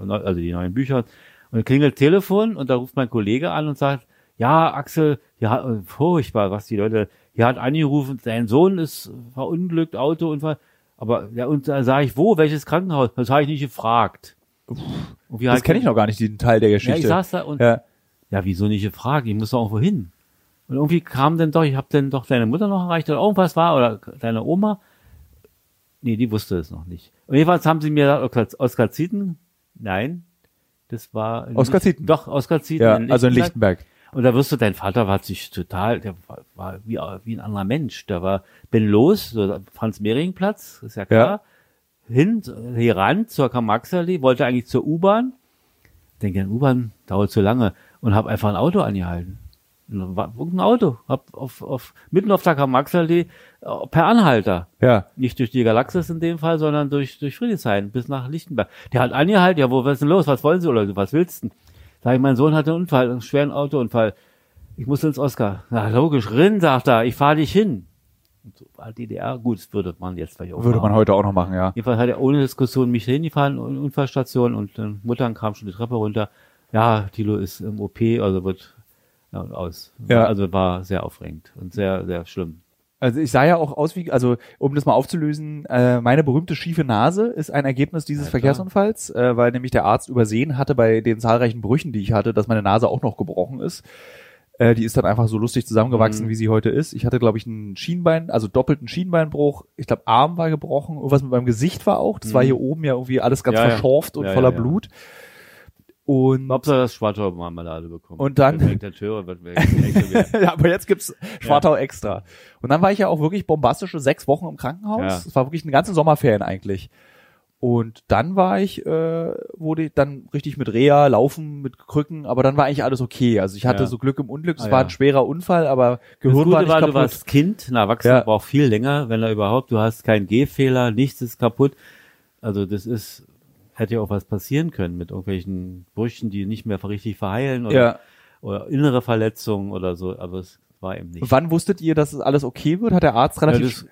neu- also die neuen Bücher. Und klingelt Telefon und da ruft mein Kollege an und sagt, ja, Axel, ja, äh, furchtbar, was die Leute, hier hat angerufen, sein Sohn ist verunglückt, Autounfall. Aber, ja, und da sage ich, wo, welches Krankenhaus? Das habe ich nicht gefragt. Und Das kenne ich noch gar nicht, diesen Teil der Ja, Geschichte. ich saß da und, ja. ja, wieso nicht gefragt? Ich muss doch irgendwo hin. Und irgendwie kam dann doch, ich habe dann doch deine Mutter noch erreicht oder irgendwas war oder deine Oma. Nee, die wusste es noch nicht. Und jedenfalls haben sie mir gesagt, Oskar- Zieten, nein, das war in Oskar Zieten? Doch, Oskar Zieten. ja, also in Lichtenberg. Und da wirst du, dein Vater war sich total, der war, war wie, wie ein anderer Mensch. Der war, bin los, so Franz-Mehring-Platz, ist ja klar, hin, hier ran zur Karl-Marx-Allee, wollte eigentlich zur U-Bahn. Denke, U-Bahn dauert zu lange und habe einfach ein Auto angehalten. Irgendein Auto, hab auf, auf, mitten auf der Karl-Marx-Allee äh, per Anhalter. Ja. Nicht durch die Galaxis in dem Fall, sondern durch, durch Friedrichshain bis nach Lichtenberg. Der hat angehalten, ja, wo, was ist denn los? Was wollen Sie oder was willst du? Sag ich, mein Sohn hatte einen Unfall, einen schweren Autounfall. Ich muss ins Oscar. Na, logisch, Rinn, sagt er, ich fahre dich hin. Und so war DDR, gut, das würde man jetzt vielleicht auch Würde machen. man heute auch noch machen, ja. Jedenfalls hat er ohne Diskussion mich hingefahren, in die Unfallstation und dann Muttern kam schon die Treppe runter. Ja, Tilo ist im OP, also wird ja, aus. Ja. Also war sehr aufregend und sehr, sehr schlimm. Also ich sah ja auch aus wie, also um das mal aufzulösen, äh, meine berühmte schiefe Nase ist ein Ergebnis dieses Ja, klar. Verkehrsunfalls, äh, weil nämlich der Arzt übersehen hatte bei den zahlreichen Brüchen, die ich hatte, dass meine Nase auch noch gebrochen ist. Äh, die ist dann einfach so lustig zusammengewachsen, Mhm. wie sie heute ist. Ich hatte, glaube ich, einen Schienbein, also doppelten Schienbeinbruch. Ich glaube, Arm war gebrochen. Irgendwas mit meinem Gesicht war auch. Das war Mhm. hier oben ja irgendwie alles ganz Ja, ja. verschorft und Ja, ja, voller ja. Blut. Und Hauptsache das Schwartau Marmelade bekommen. Und dann- das <laughs> ja, aber jetzt gibt's Schwartau extra. Und dann war ich ja auch wirklich bombastische sechs Wochen im Krankenhaus. Ja. Es war wirklich eine ganze Sommerferien eigentlich. Und dann war ich, äh, wurde ich dann richtig mit Reha, Laufen, mit Krücken, aber dann war eigentlich alles okay. Also ich hatte Ja. so Glück im Unglück. Es Ah, war ja. ein schwerer Unfall, aber Das Gehirn Gute war nicht war, du kaputt. warst Kind, ein Erwachsener Ja. braucht viel länger, wenn er überhaupt, du hast keinen Gehfehler, nichts ist kaputt. Also das ist, hätte ja auch was passieren können mit irgendwelchen Brüchen, die nicht mehr richtig verheilen oder, ja. oder innere Verletzungen oder so, aber es war eben nicht. Wann wusstet ihr, dass es alles okay wird? Hat der Arzt Ja, relativ das,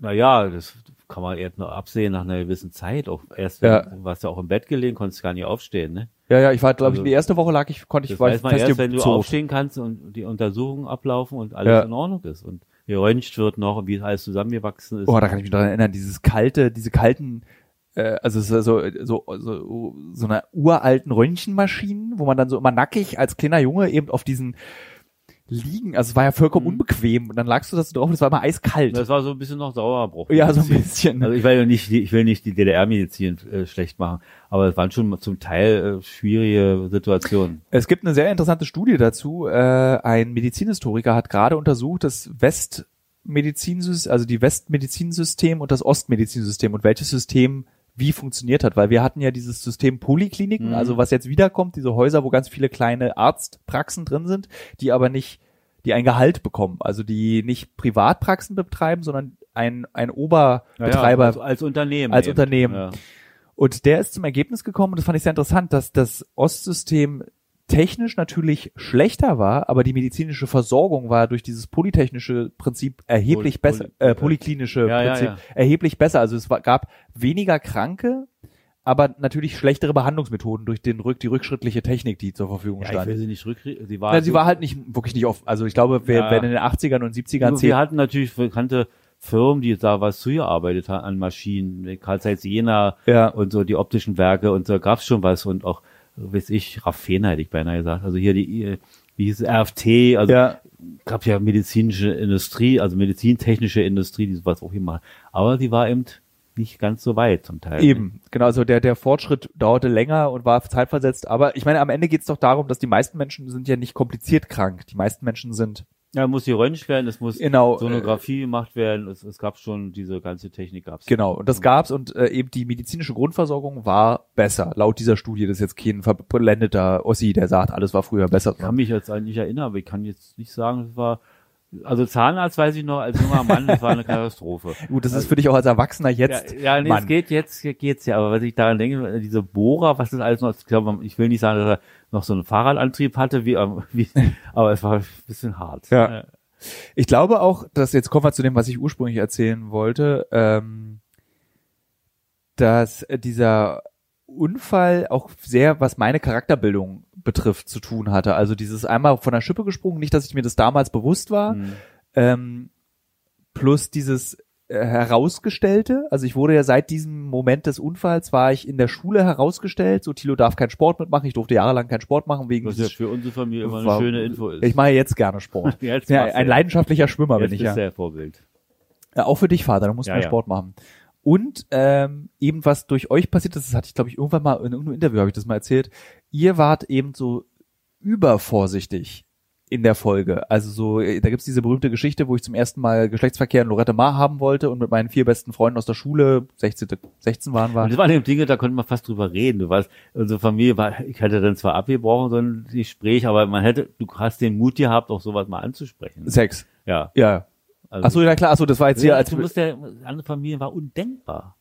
naja, das kann man jetzt noch absehen nach einer gewissen Zeit. Auch erst, Ja. du warst ja auch im Bett gelegen, konntest gar nicht aufstehen, ne? Ja, ja, ich war, glaube ich, Also- die erste Woche lag ich, konnte ich, Das war weiß man erst, wenn du aufstehen kannst und die Untersuchungen ablaufen und alles Ja. in Ordnung ist und geröntgt wird noch und wie alles zusammengewachsen ist. Oh, da kann ich mich daran erinnern, dieses kalte, diese kalten, also es ist so, so, so, so eine uralten Röntgenmaschinen, wo man dann so immer nackig als kleiner Junge eben auf diesen liegen, also es war ja vollkommen Mhm. unbequem und dann lagst du das drauf und es war immer eiskalt. Das war so ein bisschen noch Sauerbruch. ja, so ein bisschen. Also ich will ja nicht, ich will nicht die DDR-Medizin äh, schlecht machen, aber es waren schon zum Teil äh, schwierige Situationen. Es gibt eine sehr interessante Studie dazu. Äh, ein Medizinhistoriker hat gerade untersucht, das Westmedizinsystem, also die Westmedizinsystem und das Ostmedizinsystem und welches System wie funktioniert hat, weil wir hatten ja dieses System Polikliniken, Mhm. also was jetzt wiederkommt, diese Häuser, wo ganz viele kleine Arztpraxen drin sind, die aber nicht, die ein Gehalt bekommen, also die nicht Privatpraxen betreiben, sondern ein, ein Oberbetreiber als, als Unternehmen. Als eben. Unternehmen. Ja. und der ist zum Ergebnis gekommen, und das fand ich sehr interessant, dass das Ostsystem technisch natürlich schlechter war, aber die medizinische Versorgung war durch dieses polytechnische Prinzip erheblich Poly- besser, äh, polyklinische Ja, ja, Prinzip ja. erheblich besser. Also es war, gab weniger Kranke, aber natürlich schlechtere Behandlungsmethoden durch den Rück, die rückschrittliche Technik, die zur Verfügung Ja, ich will stand. sie nicht rückkriegen. Sie war, Ja, sie war halt nicht, wirklich nicht oft, also ich glaube, wer, Ja. wenn in den 80ern und 70ern wir zählt, hatten natürlich bekannte Firmen, die da was zugearbeitet haben an Maschinen, Karl Zeiss Jena Ja. und so die optischen Werke und da gab's schon was und auch, weiß ich, Raffena hätte ich beinahe gesagt. Also hier die, äh, wie hieß es, RFT, also ja, gab ja medizinische Industrie, also medizintechnische Industrie, die sowas auch gemacht. Aber die war eben nicht ganz so weit zum Teil. Eben, genau, also der, der Fortschritt dauerte länger und war zeitversetzt, aber ich meine, am Ende geht es doch darum, dass die meisten Menschen sind ja nicht kompliziert krank. Die meisten Menschen sind Ja, muss geröntgt werden, es muss genau, äh, Sonographie gemacht werden, es, es gab schon diese ganze Technik gab's. genau, und das gab's und äh, eben die medizinische Grundversorgung war besser, laut dieser Studie. Das ist jetzt kein verblendeter Ossi, der sagt, alles war früher besser. Ich kann mich jetzt eigentlich nicht erinnern, aber ich kann jetzt nicht sagen, es war Also Zahnarzt weiß ich noch, als junger Mann, das war eine Katastrophe. <laughs> Gut, das ist für dich auch als Erwachsener jetzt. Ja, ja nee, Mann. es geht jetzt, geht's ja, aber was ich daran denke, diese Bohrer, was ist alles noch, ich, glaube, ich will nicht sagen, dass er noch so einen Fahrradantrieb hatte, wie, ähm, wie <laughs> aber es war ein bisschen hart. Ja. Ich glaube auch, dass jetzt kommen wir zu dem, was ich ursprünglich erzählen wollte, ähm, dass äh, dieser Unfall auch sehr, was meine Charakterbildung betrifft, zu tun hatte. Also dieses einmal von der Schippe gesprungen, nicht, dass ich mir das damals bewusst war, Mhm. ähm, plus dieses äh, herausgestellte, also ich wurde ja seit diesem Moment des Unfalls war ich in der Schule herausgestellt, so Thilo darf keinen Sport mitmachen, ich durfte jahrelang keinen Sport machen wegen Was ja für unsere Familie immer eine war- schöne Info ist. ich mache jetzt gerne Sport. <laughs> Jetzt ja, du ein leidenschaftlicher Schwimmer Jetzt bin ich ja. du ja Vorbild. ja. Auch für dich, Vater, da musst du Ja, mehr ja. Sport machen. Und ähm, eben was durch euch passiert ist, das hatte ich glaube ich irgendwann mal in irgendeinem Interview habe ich das mal erzählt. Ihr wart eben so übervorsichtig in der Folge. Also so, äh, da gibt's diese berühmte Geschichte, wo ich zum ersten Mal Geschlechtsverkehr in Lorette Mar haben wollte und mit meinen vier besten Freunden aus der Schule, 16, 16 waren wir. Das waren eben Dinge, da konnte man fast drüber reden. Du weißt, unsere Familie war, ich hätte dann zwar abgebrochen, so ein Gespräch, aber man hätte, du hast den Mut gehabt, auch sowas mal anzusprechen. Sex. Ja. Ja. Also, Ach so, ja klar, ach so, das war jetzt hier, ja, als du musst ja, andere Familien war undenkbar.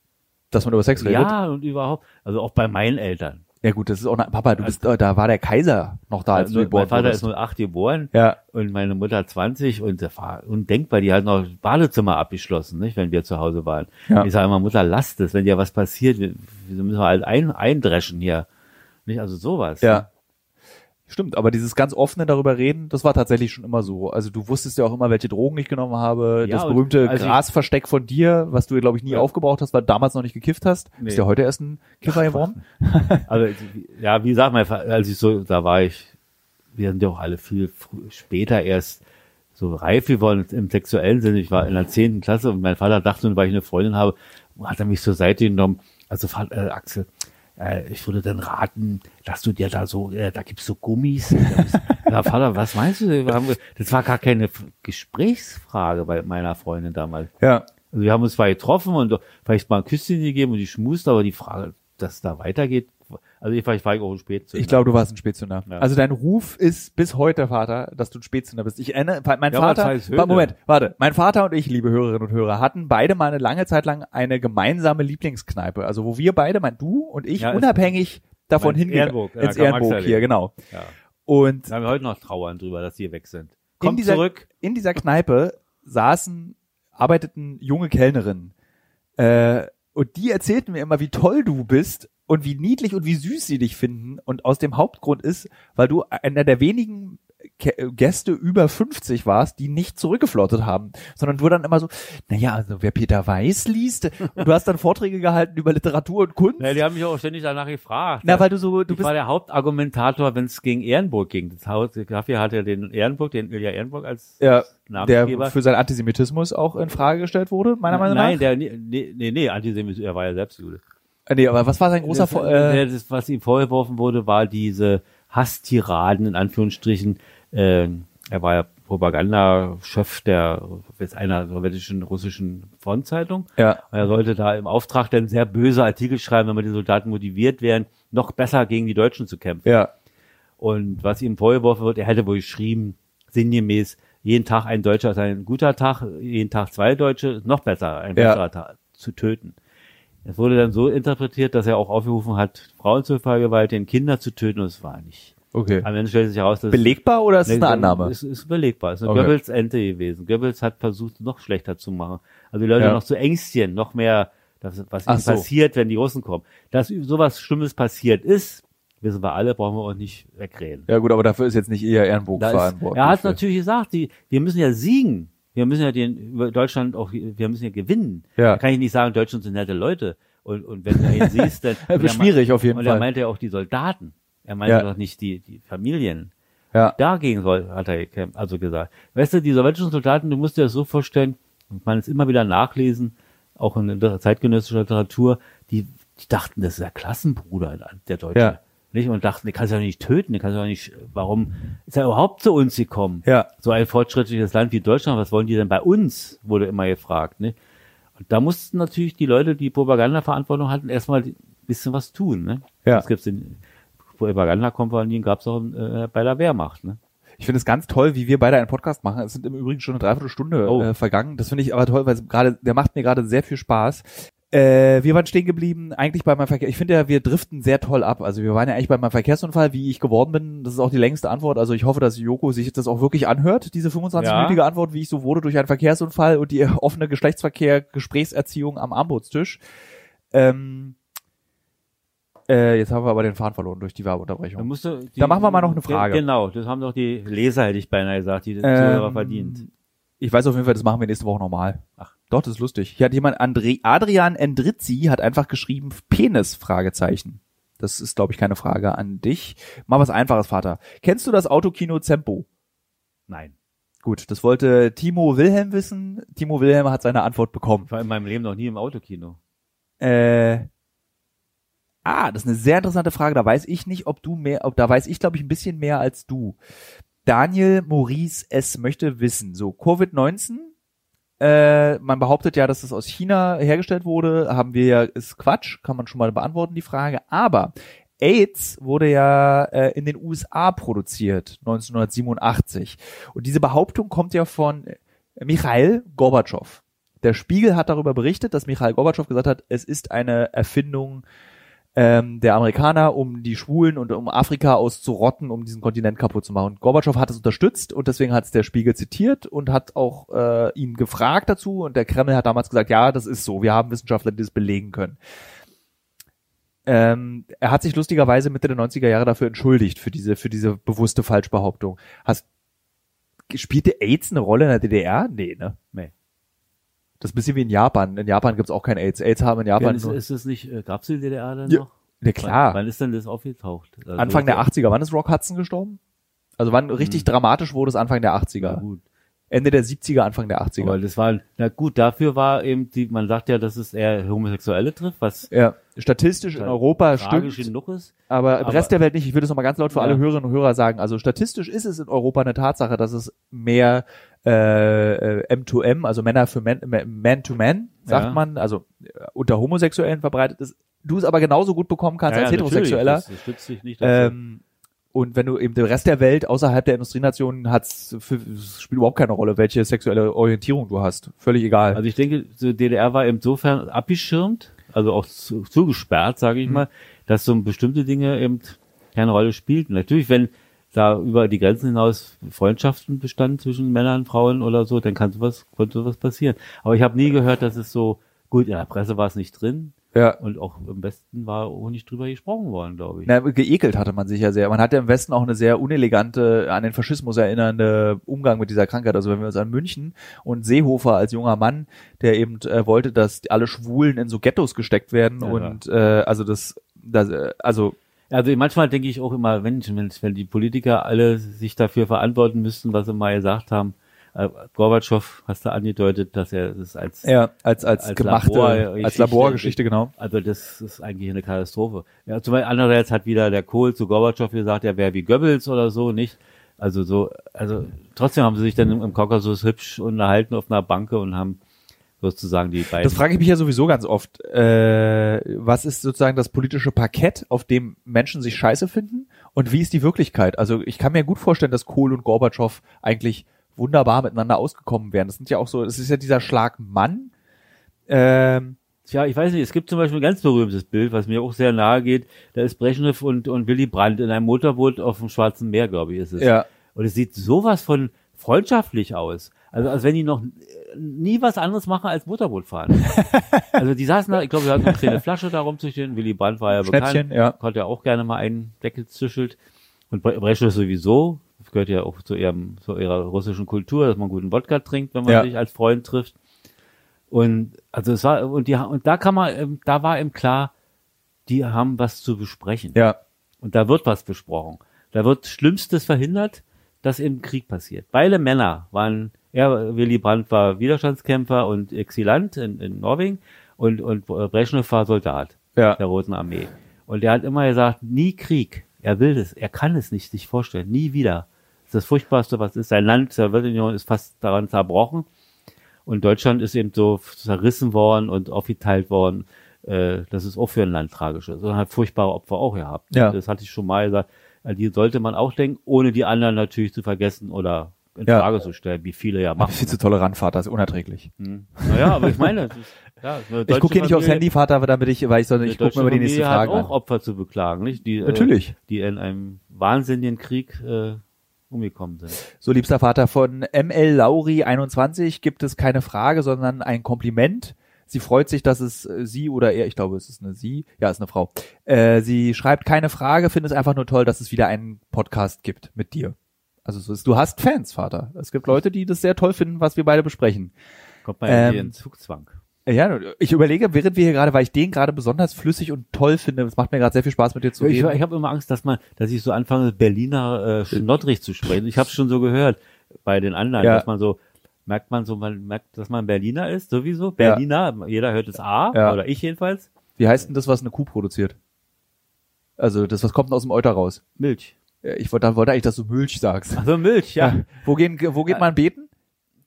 dass man über Sex redet. Ja, und überhaupt, also auch bei meinen Eltern. Ja gut, das ist auch, eine, Papa, du bist, äh, da war der Kaiser noch da, als du Also, geboren mein Vater wurdest. ist 08 geboren Ja, und meine Mutter 20 und das war undenkbar. Die hat noch das Badezimmer abgeschlossen, nicht, wenn wir zu Hause waren. Ja. Ich sage immer, Mutter, lass das, wenn dir was passiert, wir, wir müssen wir halt ein, eindreschen hier. Nicht, also sowas. Ja. Stimmt, aber dieses ganz offene darüber reden, das war tatsächlich schon immer so. Also du wusstest ja auch immer, welche Drogen ich genommen habe. Ja, das berühmte als ich- Grasversteck von dir, was du, glaube ich, nie Ja. aufgebraucht hast, weil du damals noch nicht gekifft hast. Nee. Bist ja heute erst ein Kiffer geworden. Also, ja, wie gesagt, mein Vater, als ich so, da war ich, wir sind ja auch alle viel später erst so reif geworden im sexuellen Sinne. Ich war in der zehnten Klasse und mein Vater dachte, weil ich eine Freundin habe, hat er mich zur Seite genommen. Also, äh, Axel, ich würde dann raten, dass du dir da so, äh, da gibt's so Gummis. <laughs> ja, Vater, was meinst du? Das war gar keine Gesprächsfrage bei meiner Freundin damals. Ja. Also wir haben uns zwar getroffen und vielleicht mal ein Küsschen gegeben und die schmust, aber die Frage, dass es da weitergeht, also ich, war ich auch ein Spätzünder. Ich glaube, du warst ein Spätzünder. Ja. Also dein Ruf ist bis heute, Vater, dass du ein Spätzünder bist. Ich erinnere, mein Ja, Vater, zwei Söhne. Wa- Moment, warte, mein Vater und ich, liebe Hörerinnen und Hörer, hatten beide mal eine lange Zeit lang eine gemeinsame Lieblingskneipe. Also wo wir beide, mein du und ich, Ja, unabhängig davon hingegangen, ins Ehrenburg hier, genau. Ja. Und Da haben wir heute noch trauern drüber, dass die weg sind. in Kommt dieser, zurück. in dieser Kneipe saßen, arbeiteten junge Kellnerinnen. Äh, und die erzählten mir immer, wie toll du bist und wie niedlich und wie süß sie dich finden. Und aus dem Hauptgrund ist, weil du einer der wenigen Gäste über 50 warst, die nicht zurückgeflottet haben, sondern du dann immer so, naja, also wer Peter Weiß liest, und du hast dann Vorträge gehalten über Literatur und Kunst. Ja, die haben mich auch ständig danach gefragt. Na, weil du so, du ich bist, war der Hauptargumentator, wenn es gegen Ehrenburg ging. Das Haus, dafür hatte er den Ehrenburg, den Ilja Ehrenburg als ja, Namensgeber. der für seinen Antisemitismus auch in Frage gestellt wurde, meiner Meinung nach. Nein, der, nee, nee, nee, Antisemitismus, er war ja selbst Jude. Äh, Nee, aber was war sein großer das, Vor äh, äh, das, was ihm vorgeworfen wurde, war diese Hasstiraden, in Anführungsstrichen. Äh, er war ja Propagandachef der jetzt einer sowjetischen russischen Frontzeitung. Ja. Er sollte da im Auftrag dann sehr böse Artikel schreiben, damit die Soldaten motiviert werden, noch besser gegen die Deutschen zu kämpfen. Ja. Und was ihm vorgeworfen wird, er hätte wohl geschrieben, sinngemäß, jeden Tag ein Deutscher ist ein guter Tag, jeden Tag zwei Deutsche noch besser, ein Ja. besserer Tag zu töten. Es wurde dann so interpretiert, dass er auch aufgerufen hat, Frauen zu vergewaltigen, Kinder zu töten, und es war nicht. Okay. Am Ende stellte sich heraus, dass Belegbar oder ist es eine Annahme? Es ist belegbar. Es ist eine Okay. Goebbels-Ente gewesen. Goebbels hat versucht, es noch schlechter zu machen. Also die Leute Ja. noch zu ängstieren, noch mehr, das, was ihnen so. passiert, wenn die Russen kommen. Dass sowas Schlimmes passiert ist, wissen wir alle, brauchen wir auch nicht wegreden. Ja gut, aber dafür ist jetzt nicht eher Ehrenburg ist, verantwortlich. er hat natürlich gesagt, die, wir müssen ja siegen. Wir müssen ja den, über Deutschland auch, wir müssen ja gewinnen. Ja. Da kann ich nicht sagen, Deutschland sind nette Leute. Und, und wenn du ihn <laughs> siehst, dann. Ist schwierig auf jeden und Fall. er meinte ja auch die Soldaten. Er meinte Ja. doch nicht die, die Familien. Ja. Dagegen soll, hat er also gesagt. Weißt du, die sowjetischen Soldaten, du musst dir das so vorstellen, und man es immer wieder nachlesen, auch in der zeitgenössischen Literatur, die, die dachten, das ist der Klassenbruder der Deutsche. Ja. Nicht? Und dachten, den kannst du ja nicht töten, den kannst du ja nicht, warum ist er überhaupt zu uns gekommen? Ja. So ein fortschrittliches Land wie Deutschland, was wollen die denn bei uns? Wurde immer gefragt, ne? Und da mussten natürlich die Leute, die Propagandaverantwortung hatten, erstmal ein bisschen was tun, ne? Ja. Das gibt's in Propagandakompanien gab's auch äh, bei der Wehrmacht, ne? Ich finde es ganz toll, wie wir beide einen Podcast machen. Es sind im Übrigen schon eine Dreiviertelstunde Oh. äh, vergangen. Das finde ich aber toll, weil es gerade, der macht mir gerade sehr viel Spaß. Äh, wir waren stehen geblieben, eigentlich bei meinem Verkehr. Ich finde ja, wir driften sehr toll ab. Also wir waren ja eigentlich bei meinem Verkehrsunfall, wie ich geworden bin. Das ist auch die längste Antwort. Also ich hoffe, dass Joko sich das auch wirklich anhört, diese 25-minütige Antwort, wie ich so wurde durch einen Verkehrsunfall und die <laughs> offene Geschlechtsverkehr, Gesprächserziehung am Armutstisch. Ähm, äh, jetzt haben wir aber den Faden verloren durch die Da, Werbeunterbrechung. musst du die, Da machen wir mal noch eine Frage. Genau, das haben doch die Leser, hätte ich beinahe gesagt, die Ähm, Zuhörer verdient. Ich weiß auf jeden Fall, das machen wir nächste Woche nochmal. Ach, doch, das ist lustig. Hier hat jemand, André, Adrian Endrizzi hat einfach geschrieben, Penis, Fragezeichen. Das ist, glaube ich, keine Frage an dich. Mal was Einfaches, Vater. Kennst du das Autokino Zempo? Nein. Gut, das wollte Timo Wilhelm wissen. Timo Wilhelm hat seine Antwort bekommen. Ich war in meinem Leben noch nie im Autokino. Äh, ah, das ist eine sehr interessante Frage. Da weiß ich nicht, ob du mehr, ob da weiß ich, glaube ich, ein bisschen mehr als du. Daniel Maurice S. möchte wissen, so Covid-19, äh, man behauptet ja, dass es aus China hergestellt wurde, haben wir ja, ist Quatsch, kann man schon mal beantworten, die Frage. Aber AIDS wurde ja äh, in den USA produziert, 1987. Und diese Behauptung kommt ja von Michail Gorbatschow. Der Spiegel hat darüber berichtet, dass Michail Gorbatschow gesagt hat, es ist eine Erfindung ähm, der Amerikaner, um die Schwulen und um Afrika auszurotten, um diesen Kontinent kaputt zu machen. Gorbatschow hat es unterstützt und deswegen hat es der Spiegel zitiert und hat auch äh, ihn gefragt dazu und der Kreml hat damals gesagt, ja, das ist so, wir haben Wissenschaftler, die das belegen können. Ähm, er hat sich lustigerweise Mitte der 90er Jahre dafür entschuldigt, für diese, für diese bewusste Falschbehauptung. Hast, spielte AIDS eine Rolle in der DDR? Nee, ne? Nee. Das ist ein bisschen wie in Japan. In Japan gibt's auch kein AIDS. AIDS haben in Japan ist, nur, ist es nicht, äh, gab's die DDR dann Ja, noch? ja klar. Wann, wann ist denn das aufgetaucht? Also, Anfang der 80er. Wann ist Rock Hudson gestorben? Also wann richtig dramatisch wurde es Anfang der 80er. Ja, gut. Ende der 70er, Anfang der 80er. Aber das war, na gut, dafür war eben die, man sagt ja, dass es eher Homosexuelle trifft, was ja, statistisch in Europa stimmt, genug ist. aber im aber- Rest der Welt nicht. Ich würde es nochmal ganz laut für Ja. alle Hörerinnen und Hörer sagen. Also statistisch ist es in Europa eine Tatsache, dass es mehr äh, äh, M2M, also Männer für Man, Man to Man, sagt Ja. man, also äh, unter Homosexuellen verbreitet ist. Du es aber genauso gut bekommen kannst als ja, Heterosexueller. natürlich, Das, das nicht. Ähm, und wenn du eben den Rest der Welt außerhalb der Industrienationen hat's, für, spielt überhaupt keine Rolle, welche sexuelle Orientierung du hast. Völlig egal. Also ich denke, so DDR war insofern abgeschirmt, also auch zu, zugesperrt, sage ich Mhm. mal, dass so bestimmte Dinge eben keine Rolle spielten. Natürlich, wenn da über die Grenzen hinaus Freundschaften bestanden zwischen Männern, Frauen oder so, dann kann sowas, konnte sowas passieren. Aber ich habe nie gehört, dass es so, gut, in der Presse war es nicht drin ja. und auch im Westen war auch nicht drüber gesprochen worden, glaube ich. Na, geekelt hatte man sich ja sehr. Man hatte im Westen auch eine sehr unelegante, an den Faschismus erinnernde Umgang mit dieser Krankheit. Also wenn wir uns an München und Seehofer als junger Mann, der eben äh, wollte, dass alle Schwulen in so Ghettos gesteckt werden Ja, und äh, also das, das äh, also Also manchmal denke ich auch immer, wenn, wenn, wenn die Politiker alle sich dafür verantworten müssten, was sie mal gesagt haben. Äh, Gorbatschow hast du angedeutet, dass er das als ja, als als, Als gemachte Laborgeschichte- als Laborgeschichte genau. Also das ist eigentlich eine Katastrophe. Ja, zum Beispiel andererseits hat wieder der Kohl zu Gorbatschow gesagt, er wäre wie Goebbels oder so, nicht? Also so, also trotzdem haben sie sich dann im, Kaukasus hübsch unterhalten auf einer Banke und haben sozusagen die beiden. Das frage ich mich ja sowieso ganz oft. Äh, was ist sozusagen das politische Parkett, auf dem Menschen sich scheiße finden? Und wie ist die Wirklichkeit? Also ich kann mir gut vorstellen, dass Kohl und Gorbatschow eigentlich wunderbar miteinander ausgekommen wären. Das sind ja auch so, es ist ja dieser Schlag Mann. Ähm, Tja, ich weiß nicht, es gibt zum Beispiel ein ganz berühmtes Bild, was mir auch sehr nahe geht. Da ist Brezhnev und, und Willy Brandt in einem Motorboot auf dem Schwarzen Meer, glaube ich, ist es. ja. Und es sieht sowas von freundschaftlich aus. Also als wenn die noch nie was anderes machen als Motorboot fahren. <laughs> also die saßen da, ich glaube, wir hatten eine kleine Flasche da rumzustehen. Willy Brandt war ja Schnäppchen, bekannt, ja. konnte ja auch gerne mal einen Deckel zischelt. Und Bre- Brezhnev sowieso, das gehört ja auch zu, ihrem, zu ihrer russischen Kultur, dass man guten Wodka trinkt, wenn man Ja. sich als Freund trifft. Und also es war, und die, und da kann man, ähm, da war eben klar, die haben was zu besprechen. Ja. Und da wird was besprochen. Da wird Schlimmstes verhindert, dass eben Krieg passiert. Beide Männer waren, er, Willy Brandt war Widerstandskämpfer und Exilant in, in Norwegen und, und Brezhnev war Soldat Ja. der Roten Armee. Und er hat immer gesagt, nie Krieg. Er will das, er kann es nicht sich vorstellen, nie wieder. Das Furchtbarste, was ist. Sein Land, Sowjetunion ist fast daran zerbrochen. Und Deutschland ist eben so zerrissen worden und aufgeteilt worden. Äh, das ist auch für ein Land tragisch. So hat furchtbare Opfer auch gehabt. Ja. Das hatte ich schon mal gesagt. an die sollte man auch denken, ohne die anderen natürlich zu vergessen oder in Ja. Frage zu stellen, wie viele ja Ach, machen. viel zu tolerant, Vater, ist unerträglich. Hm. Naja, aber ich meine, ist, ja, Ich gucke hier nicht aufs Handy, Vater, damit ich, weil ich soll nicht gucken deutsche über die nächste Frage. hat auch an. Opfer zu beklagen, nicht? Die, Natürlich. Äh, die in einem wahnsinnigen Krieg äh, umgekommen sind. So, liebster Vater, von ML Lauri 21 gibt es keine Frage, sondern ein Kompliment. Sie freut sich, dass es äh, sie oder er, ich glaube, es ist eine sie, ja, es ist eine Frau. Äh, sie schreibt keine Frage, findet es einfach nur toll, dass es wieder einen Podcast gibt mit dir. Also so ist, du hast Fans, Vater. Es gibt Leute, die das sehr toll finden, was wir beide besprechen. Kommt ja Ähm, in Zugzwang. Ja, ich überlege, während wir hier gerade, weil ich den gerade besonders flüssig und toll finde, es macht mir gerade sehr viel Spaß mit dir zu Ich, reden. ich habe immer Angst, dass man, dass ich so anfange, Berliner äh, schnoddrig zu sprechen. Ich habe es schon so gehört bei den anderen, Ja. dass man so merkt man so, man merkt, dass man Berliner ist, sowieso. Berliner, jeder hört das A, Ja. oder ich jedenfalls. Wie heißt denn das, was eine Kuh produziert? Also das, was kommt denn aus dem Euter raus? Milch. Ja, Ich wollte, wollte eigentlich, dass du Milch sagst. Also Milch, ja. <laughs> Wo, gehen, wo geht man beten?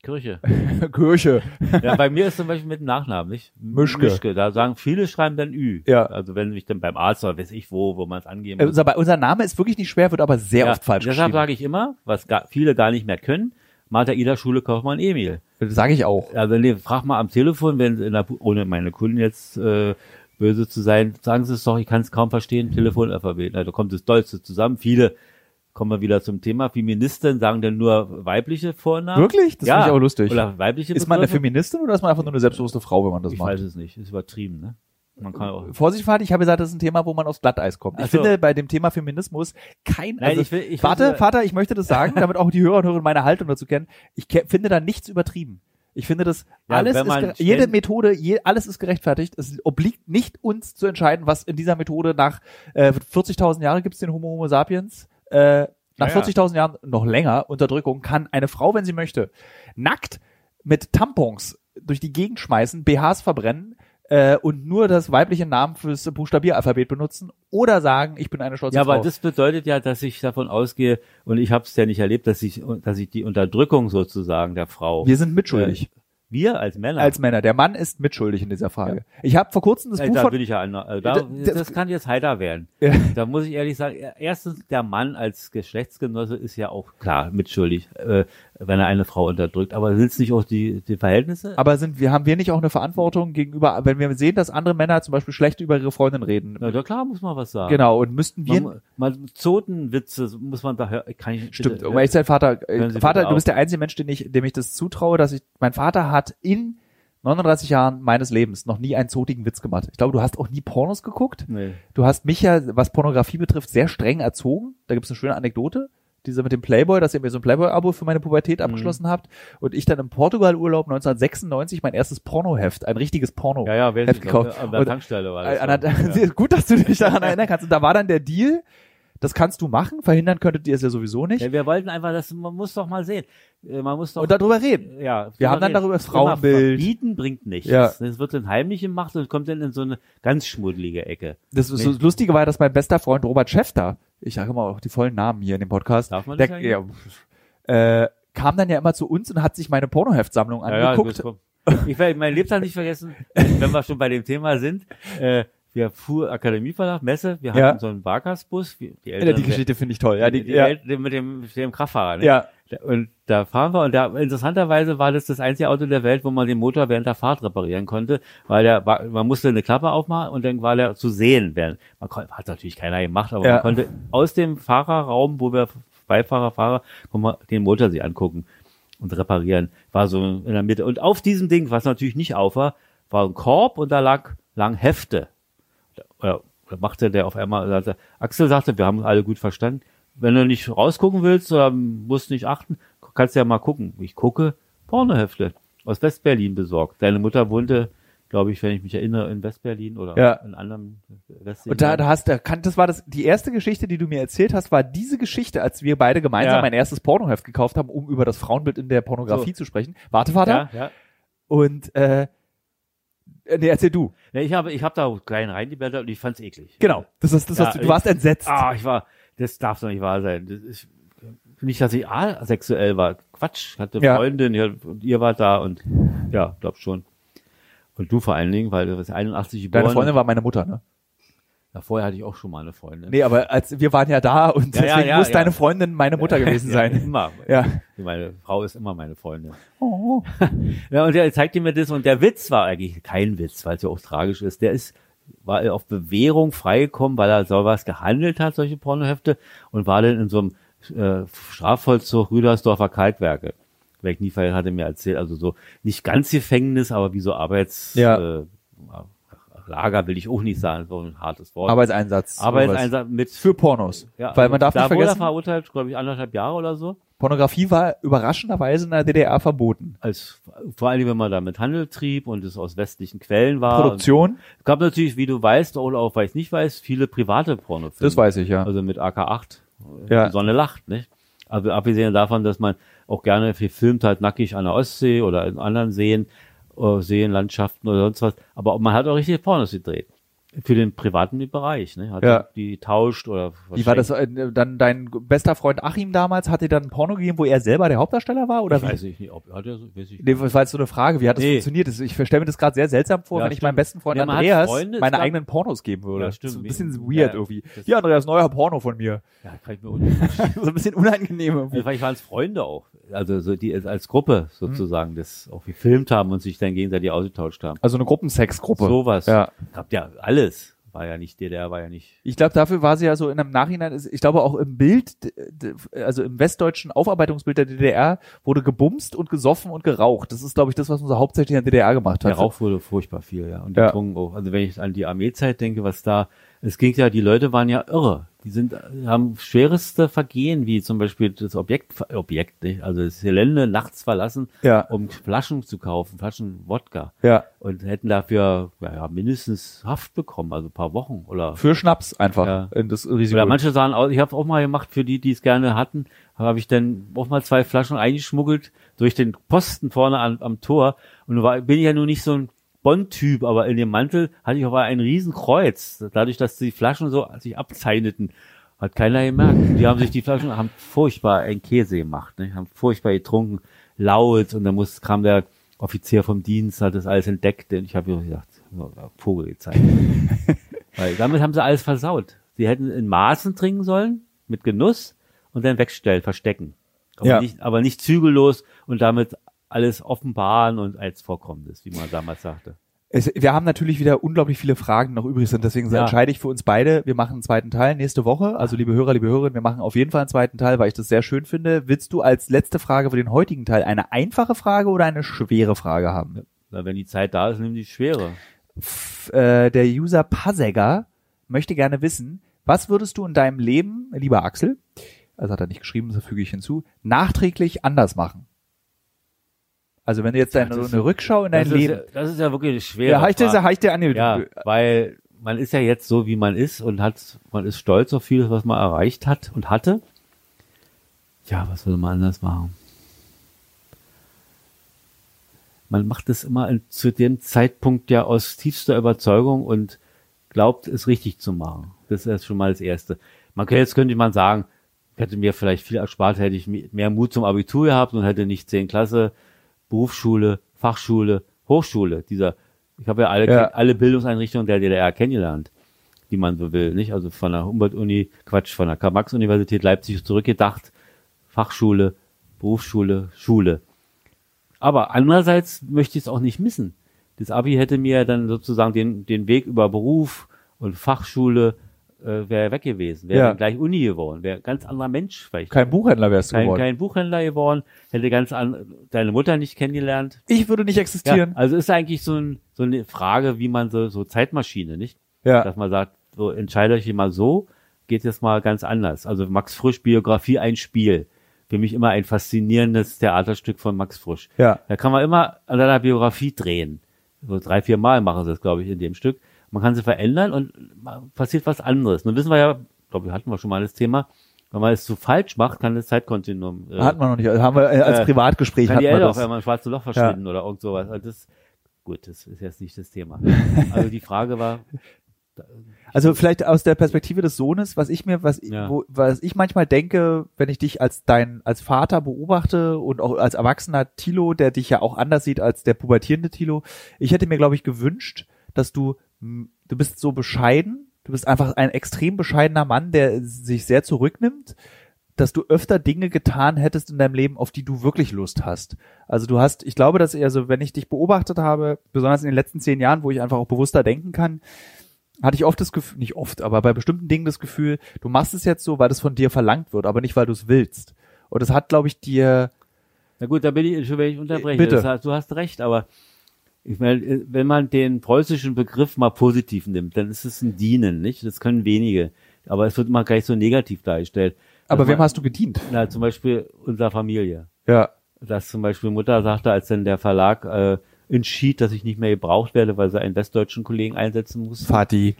Kirche. <laughs> Kirche. Ja, bei mir ist zum Beispiel mit dem Nachnamen, nicht? Mischke. Mischke. Da sagen viele schreiben dann Ü. Ja. Also wenn ich dann beim Arzt oder weiß ich wo, wo man es angeben Äh, muss. Unser, unser Name ist wirklich nicht schwer, wird aber sehr Ja, oft falsch Deshalb geschrieben. sage ich immer, was gar, viele gar nicht mehr können, Martha Ida Schule Kaufmann Emil. Das sage ich auch. Also nee, frag mal am Telefon, wenn in der, ohne meine Kunden jetzt äh, böse zu sein, sagen Sie es doch, ich kann es kaum verstehen, Telefonalphabet. Na, da kommt das Dollste zusammen. Viele kommen wir wieder zum Thema. Feministen sagen dann nur weibliche Vornamen. Wirklich? Das ja. finde ich auch lustig. Oder weibliche Ist man eine Begriffe. Feministin oder ist man einfach nur eine selbstbewusste Frau, wenn man das Ich macht? weiß es nicht. Ist übertrieben, ne? Man kann auch. Vorsicht, Vater, ich habe gesagt, das ist ein Thema, wo man aufs Glatteis kommt. Ich Ach so. finde bei dem Thema Feminismus kein, Nein, also, ich will- ich warte, will- Vater, ich möchte das sagen, <laughs> damit auch die Hörer und Hörerinnen meine Haltung dazu kennen. Ich finde da nichts übertrieben. Ich finde das Ja, alles ist, jede Methode, je, alles ist gerechtfertigt. Es obliegt nicht uns zu entscheiden, was in dieser Methode nach äh, 40.000 Jahren gibt es den Homo Homo sapiens. Äh, nach Ja, ja. 40.000 Jahren noch länger Unterdrückung kann eine Frau, wenn sie möchte, nackt mit Tampons durch die Gegend schmeißen, BHs verbrennen äh, und nur das weibliche Namen fürs Buchstabieralphabet benutzen oder sagen, ich bin eine stolze Ja, Frau. aber das bedeutet ja, dass ich davon ausgehe, und ich habe es ja nicht erlebt, dass ich, dass ich die Unterdrückung sozusagen der Frau. wir sind mitschuldig. Wir als Männer. als Männer. Der Mann ist mitschuldig in dieser Frage. Ich habe vor kurzem das Ey, Buch da von bin ich ja äh, da, Da- das, das- kann jetzt heiter werden. Ja. Da muss ich ehrlich sagen, er- erstens, der Mann als Geschlechtsgenosse ist ja auch klar mitschuldig, äh, wenn er eine Frau unterdrückt. Aber sind es nicht auch die, die Verhältnisse? Aber sind wir haben wir nicht auch eine Verantwortung gegenüber, wenn wir sehen, dass andere Männer zum Beispiel schlecht über ihre Freundin reden? Na, da klar muss man was sagen. Genau. Und müssten wir Man, man, Zotenwitze muss man da hören. Kann ich, Stimmt, bitte, um ehrlich sein, Vater, Vater, du bist der einzige Mensch, den ich, dem ich das zutraue, dass ich, mein Vater hat in 39 Jahren meines Lebens noch nie einen zotigen Witz gemacht. Ich glaube, du hast auch nie Pornos geguckt. Nee. Du hast mich ja, was Pornografie betrifft, sehr streng erzogen. Da gibt es eine schöne Anekdote. Diese mit dem Playboy, dass ihr mir so ein Playboy-Abo für meine Pubertät Mhm. abgeschlossen habt und ich dann im Portugal-Urlaub 1996 mein erstes Pornoheft, ein richtiges Porno. Ja, ja, wer Heft gekauft. An der Tankstelle war das. an der- <laughs> Gut, dass du dich daran <laughs> erinnern kannst. Und da war dann der Deal, das kannst du machen, verhindern könntet ihr es ja sowieso nicht. ja, wir wollten einfach, das, man muss doch mal sehen. Äh, Man muss doch Und darüber reden. Ja, Wir haben dann darüber das Frauenbild. Verbieten bringt nichts. Ja. Das wird dann heimlich gemacht und kommt dann in so eine ganz schmuddelige Ecke. Das, ist das Lustige war, dass mein bester Freund Robert Schäfter, ich sage immer auch die vollen Namen hier in dem Podcast, Darf man der, das ja, äh, kam dann ja immer zu uns und hat sich meine Pornoheftsammlung angeguckt. das kommt. ich werde mein Lebtag nicht vergessen, wenn wir schon bei dem Thema sind. Äh, wir fuhr Akademieverlag, Messe, wir hatten Ja. so einen Barkasbus. Die, ja, Eltern, die Geschichte finde ich toll. Ja, die, die, ja, El- mit dem, mit dem Kraftfahrer. Ne? ja. Und da fahren wir und da interessanterweise war das das einzige Auto der Welt, wo man den Motor während der Fahrt reparieren konnte, weil der war, man musste eine Klappe aufmachen und dann war der zu sehen. Während, man hat natürlich keiner gemacht, aber Ja. man konnte aus dem Fahrerraum, wo wir Beifahrer, Fahrer, konnte man den Motor sich angucken und reparieren. War so in der Mitte. Und auf diesem Ding, was natürlich nicht auf war, war ein Korb und da lag, lagen Hefte. Ja, da machte der auf einmal, sagte, Axel sagte, wir haben alle gut verstanden. Wenn du nicht rausgucken willst oder musst nicht achten, kannst du ja mal gucken. Ich gucke, Pornohefte aus Westberlin besorgt. Deine Mutter wohnte, glaube ich, wenn ich mich erinnere, in Westberlin oder Ja. in anderem West Und da, da hast du, das war das, die erste Geschichte, die du mir erzählt hast, war diese Geschichte, als wir beide gemeinsam Ja. mein erstes Pornoheft gekauft haben, um über das Frauenbild in der Pornografie So. zu sprechen. Warte, Vater. ja, ja. Und, äh, nee, erzähl du. Ja, ich habe, ich habe da klein reingeblättert und ich fand's eklig. Genau. Das ist, das Ja, hast du, du warst entsetzt. Ah, ich war, das darf doch nicht wahr sein. Das ist, nicht, dass ich asexuell war. Quatsch. Ich hatte Ja. Freundin, ihr, und ihr wart da und, ja, glaub schon. Und du vor allen Dingen, weil du bist 81 geboren. Deine Freundin war meine Mutter, ne? Ja, vorher hatte ich auch schon mal eine Freundin. Nee, aber als wir waren ja da und Ja, ja, deswegen ja, muss ja. deine Freundin meine Mutter <laughs> gewesen Ja, sein. immer. Ja. Meine Frau ist immer meine Freundin. Oh. <laughs> Ja, und er zeigte mir das und der Witz war eigentlich kein Witz, weil es ja auch tragisch ist. Der ist, war auf Bewährung freigekommen, weil er sowas gehandelt hat, solche Pornohefte, und war dann in so einem äh, Strafvollzug Rüdersdorfer Kalkwerke. Weg Niefeld hatte mir erzählt, also so nicht ganz Gefängnis, aber wie so Arbeits Ja. äh, Lager will ich auch nicht sagen, so ein hartes Wort. Arbeitseinsatz. Arbeitseinsatz mit Für Pornos. ja, Weil man darf da nicht wurde er vergessen, verurteilt, glaube ich, anderthalb Jahre oder so. Pornografie war überraschenderweise in der DDR verboten. Als vor allem, wenn man da mit Handel trieb und es aus westlichen Quellen war. Produktion, Es gab natürlich, wie du weißt oder auch weil ich nicht weiß, viele private Pornofilme. das weiß ich, ja. Also mit AK8. Ja. Die Sonne lacht, nicht? Also abgesehen davon, dass man auch gerne gefilmt hat, nackig an der Ostsee oder in anderen Seen, Seenlandschaften oder sonst was. Aber man hat auch richtige Pornos gedreht. Für den privaten Bereich, ne? Hat Ja. die tauscht oder Wie war das äh, dann dein bester Freund Achim damals? Hat dir dann ein Porno gegeben, wo er selber der Hauptdarsteller war? Oder Ich wie? weiß ich nicht, ob hat er so, weiß ich Nee, das war jetzt so eine Frage. Wie hat das Nee. funktioniert? Das- Ich stelle mir das gerade sehr seltsam vor, Ja, wenn ich stimmt. meinem besten Freund Ja, Andreas Freunde, meine eigenen Pornos geben würde. Ja, stimmt. So ein bisschen weird irgendwie. das- Hier, Andreas, neuer Porno von mir. Ja, kann ich mir <laughs> so ein bisschen unangenehm irgendwie. Also vielleicht waren es Freunde auch. Also so die als Gruppe sozusagen das auch gefilmt haben und sich dann gegenseitig ausgetauscht haben. Also eine Gruppensexgruppe. Sowas. Ja. Habt ja alles. War ja nicht DDR, war ja nicht. Ich glaube, dafür war sie ja so in einem Nachhinein, ich glaube auch im Bild, also im westdeutschen Aufarbeitungsbild der DDR wurde gebumst und gesoffen und geraucht. Das ist, glaube ich, das, was man so hauptsächlich in der DDR gemacht hat. Der Rauch wurde furchtbar viel, ja. Und Ja. getrunken auch. Also wenn ich an die Armeezeit denke, was da, es ging ja, die Leute waren ja irre. Die sind, haben schwereste Vergehen, wie zum Beispiel das Objekt, Objekt, nicht? Also das Gelände nachts verlassen, Ja. um Flaschen zu kaufen, Flaschen Wodka. Ja. Und hätten dafür, ja, mindestens Haft bekommen, also ein paar Wochen oder Für Schnaps einfach. Ja. Das Risiko. Oder manche sahen aus, ich habe auch mal gemacht für die, die es gerne hatten, habe ich dann auch mal zwei Flaschen eingeschmuggelt durch den Posten vorne an, am Tor. Und war, bin ich ja nun nicht so ein Bond-Typ, aber in dem Mantel hatte ich aber ein Riesenkreuz. Dadurch, dass die Flaschen so sich abzeichneten, hat keiner gemerkt. Die haben sich die Flaschen, haben furchtbar einen Käse gemacht, ne? haben furchtbar getrunken, laut und dann muss, kam der Offizier vom Dienst, hat das alles entdeckt und ich habe gesagt, Vogel gezeigt. <laughs> Weil damit haben sie alles versaut. Sie hätten in Maßen trinken sollen, mit Genuss und dann wegstellen, verstecken. Aber, Ja. nicht, aber nicht zügellos und damit alles offenbaren und als Vorkommnis, wie man damals sagte. Es, wir haben natürlich wieder unglaublich viele Fragen noch übrig sind, deswegen Ja. entscheide ich für uns beide, wir machen einen zweiten Teil nächste Woche. Also liebe Hörer, liebe Hörerinnen, wir machen auf jeden Fall einen zweiten Teil, weil ich das sehr schön finde. Willst du als letzte Frage für den heutigen Teil eine einfache Frage oder eine schwere Frage haben? Weil wenn die Zeit da ist, nimm die Schwere. F äh, der User Pasegger möchte gerne wissen, was würdest du in deinem Leben, lieber Axel, also hat er nicht geschrieben, das füge ich hinzu, nachträglich anders machen? Also wenn du jetzt das ist- eine Rückschau in dein Das ist, Leben, ja, das ist ja wirklich eine schwere ja, der, heißt der an Ja, weil man ist ja jetzt so, wie man ist und hat, man ist stolz auf vieles, was man erreicht hat und hatte. Ja, was würde man anders machen? Man macht es immer zu dem Zeitpunkt ja aus tiefster Überzeugung und glaubt, es richtig zu machen. Das ist schon mal das Erste. Man könnte, jetzt könnte man sagen, hätte mir vielleicht viel erspart, hätte ich mehr Mut zum Abitur gehabt und hätte nicht 10 Klasse, Berufsschule, Fachschule, Hochschule, dieser, ich habe ja alle, Ja. alle Bildungseinrichtungen der DDR kennengelernt, die man so will, nicht? Also von der Humboldt-Uni, Quatsch, von der Karl-Marx-Universität Leipzig zurückgedacht, Fachschule, Berufsschule, Schule. Aber andererseits möchte ich es auch nicht missen. Das Abi hätte mir dann sozusagen den, den Weg über Beruf und Fachschule äh, wäre weg gewesen, wäre Ja. gleich Uni geworden, wäre ein ganz anderer Mensch vielleicht. kein Buchhändler wärst du kein, geworden. kein Buchhändler geworden, hätte ganz an, deine Mutter nicht kennengelernt. ich würde nicht Ja, existieren. also ist eigentlich so, ein, so eine Frage, wie man so, so Zeitmaschine, nicht? Ja. Dass man sagt, so entscheide euch mal so, geht jetzt mal ganz anders. Also Max Frisch Biografie ein Spiel. Für mich immer ein faszinierendes Theaterstück von Max Frisch. Ja. Da kann man immer an seiner Biografie drehen. So drei, vier Mal machen sie das, glaube ich, in dem Stück. Man kann sie verändern und passiert was anderes. Nun wissen wir ja, glaube ich, hatten wir schon mal das Thema, wenn man es zu falsch macht, kann das Zeitkontinuum äh, Hatten wir noch nicht. Haben wir äh, als Äh, Privatgespräch kann hatten die wir das. einmal ein schwarzes Loch verschwinden oder irgend sowas. Also das, gut, das ist jetzt nicht das Thema. <laughs> Also die Frage war, Also vielleicht aus der Perspektive des Sohnes, was ich mir, was, Ja. wo, was ich manchmal denke, wenn ich dich als dein, als Vater beobachte und auch als erwachsener Thilo, der dich ja auch anders sieht als der pubertierende Thilo, ich hätte mir, glaube ich, gewünscht, dass du, du bist so bescheiden Du bist einfach ein extrem bescheidener Mann, der sich sehr zurücknimmt, dass du öfter Dinge getan hättest in deinem Leben, auf die du wirklich Lust hast. Also du hast, ich glaube, dass also wenn ich dich beobachtet habe, besonders in den letzten zehn Jahren, wo ich einfach auch bewusster denken kann, hatte ich oft das Gefühl, nicht oft, aber bei bestimmten Dingen das Gefühl, du machst es jetzt so, weil das von dir verlangt wird, aber nicht, weil du es willst. Und das hat, glaube ich, dir. Na gut, da bin ich, schon wenn ich unterbreche. Bitte. Das heißt, du hast recht, aber ich meine, wenn man den preußischen Begriff mal positiv nimmt, dann ist es ein Dienen, nicht? Das können wenige. Aber es wird immer gleich so negativ dargestellt. Aber wem man- hast du gedient? Na, zum Beispiel unserer Familie. Ja. Dass zum Beispiel Mutter sagte, als dann der Verlag äh, entschied, dass ich nicht mehr gebraucht werde, weil sie einen westdeutschen Kollegen einsetzen muss. Vati.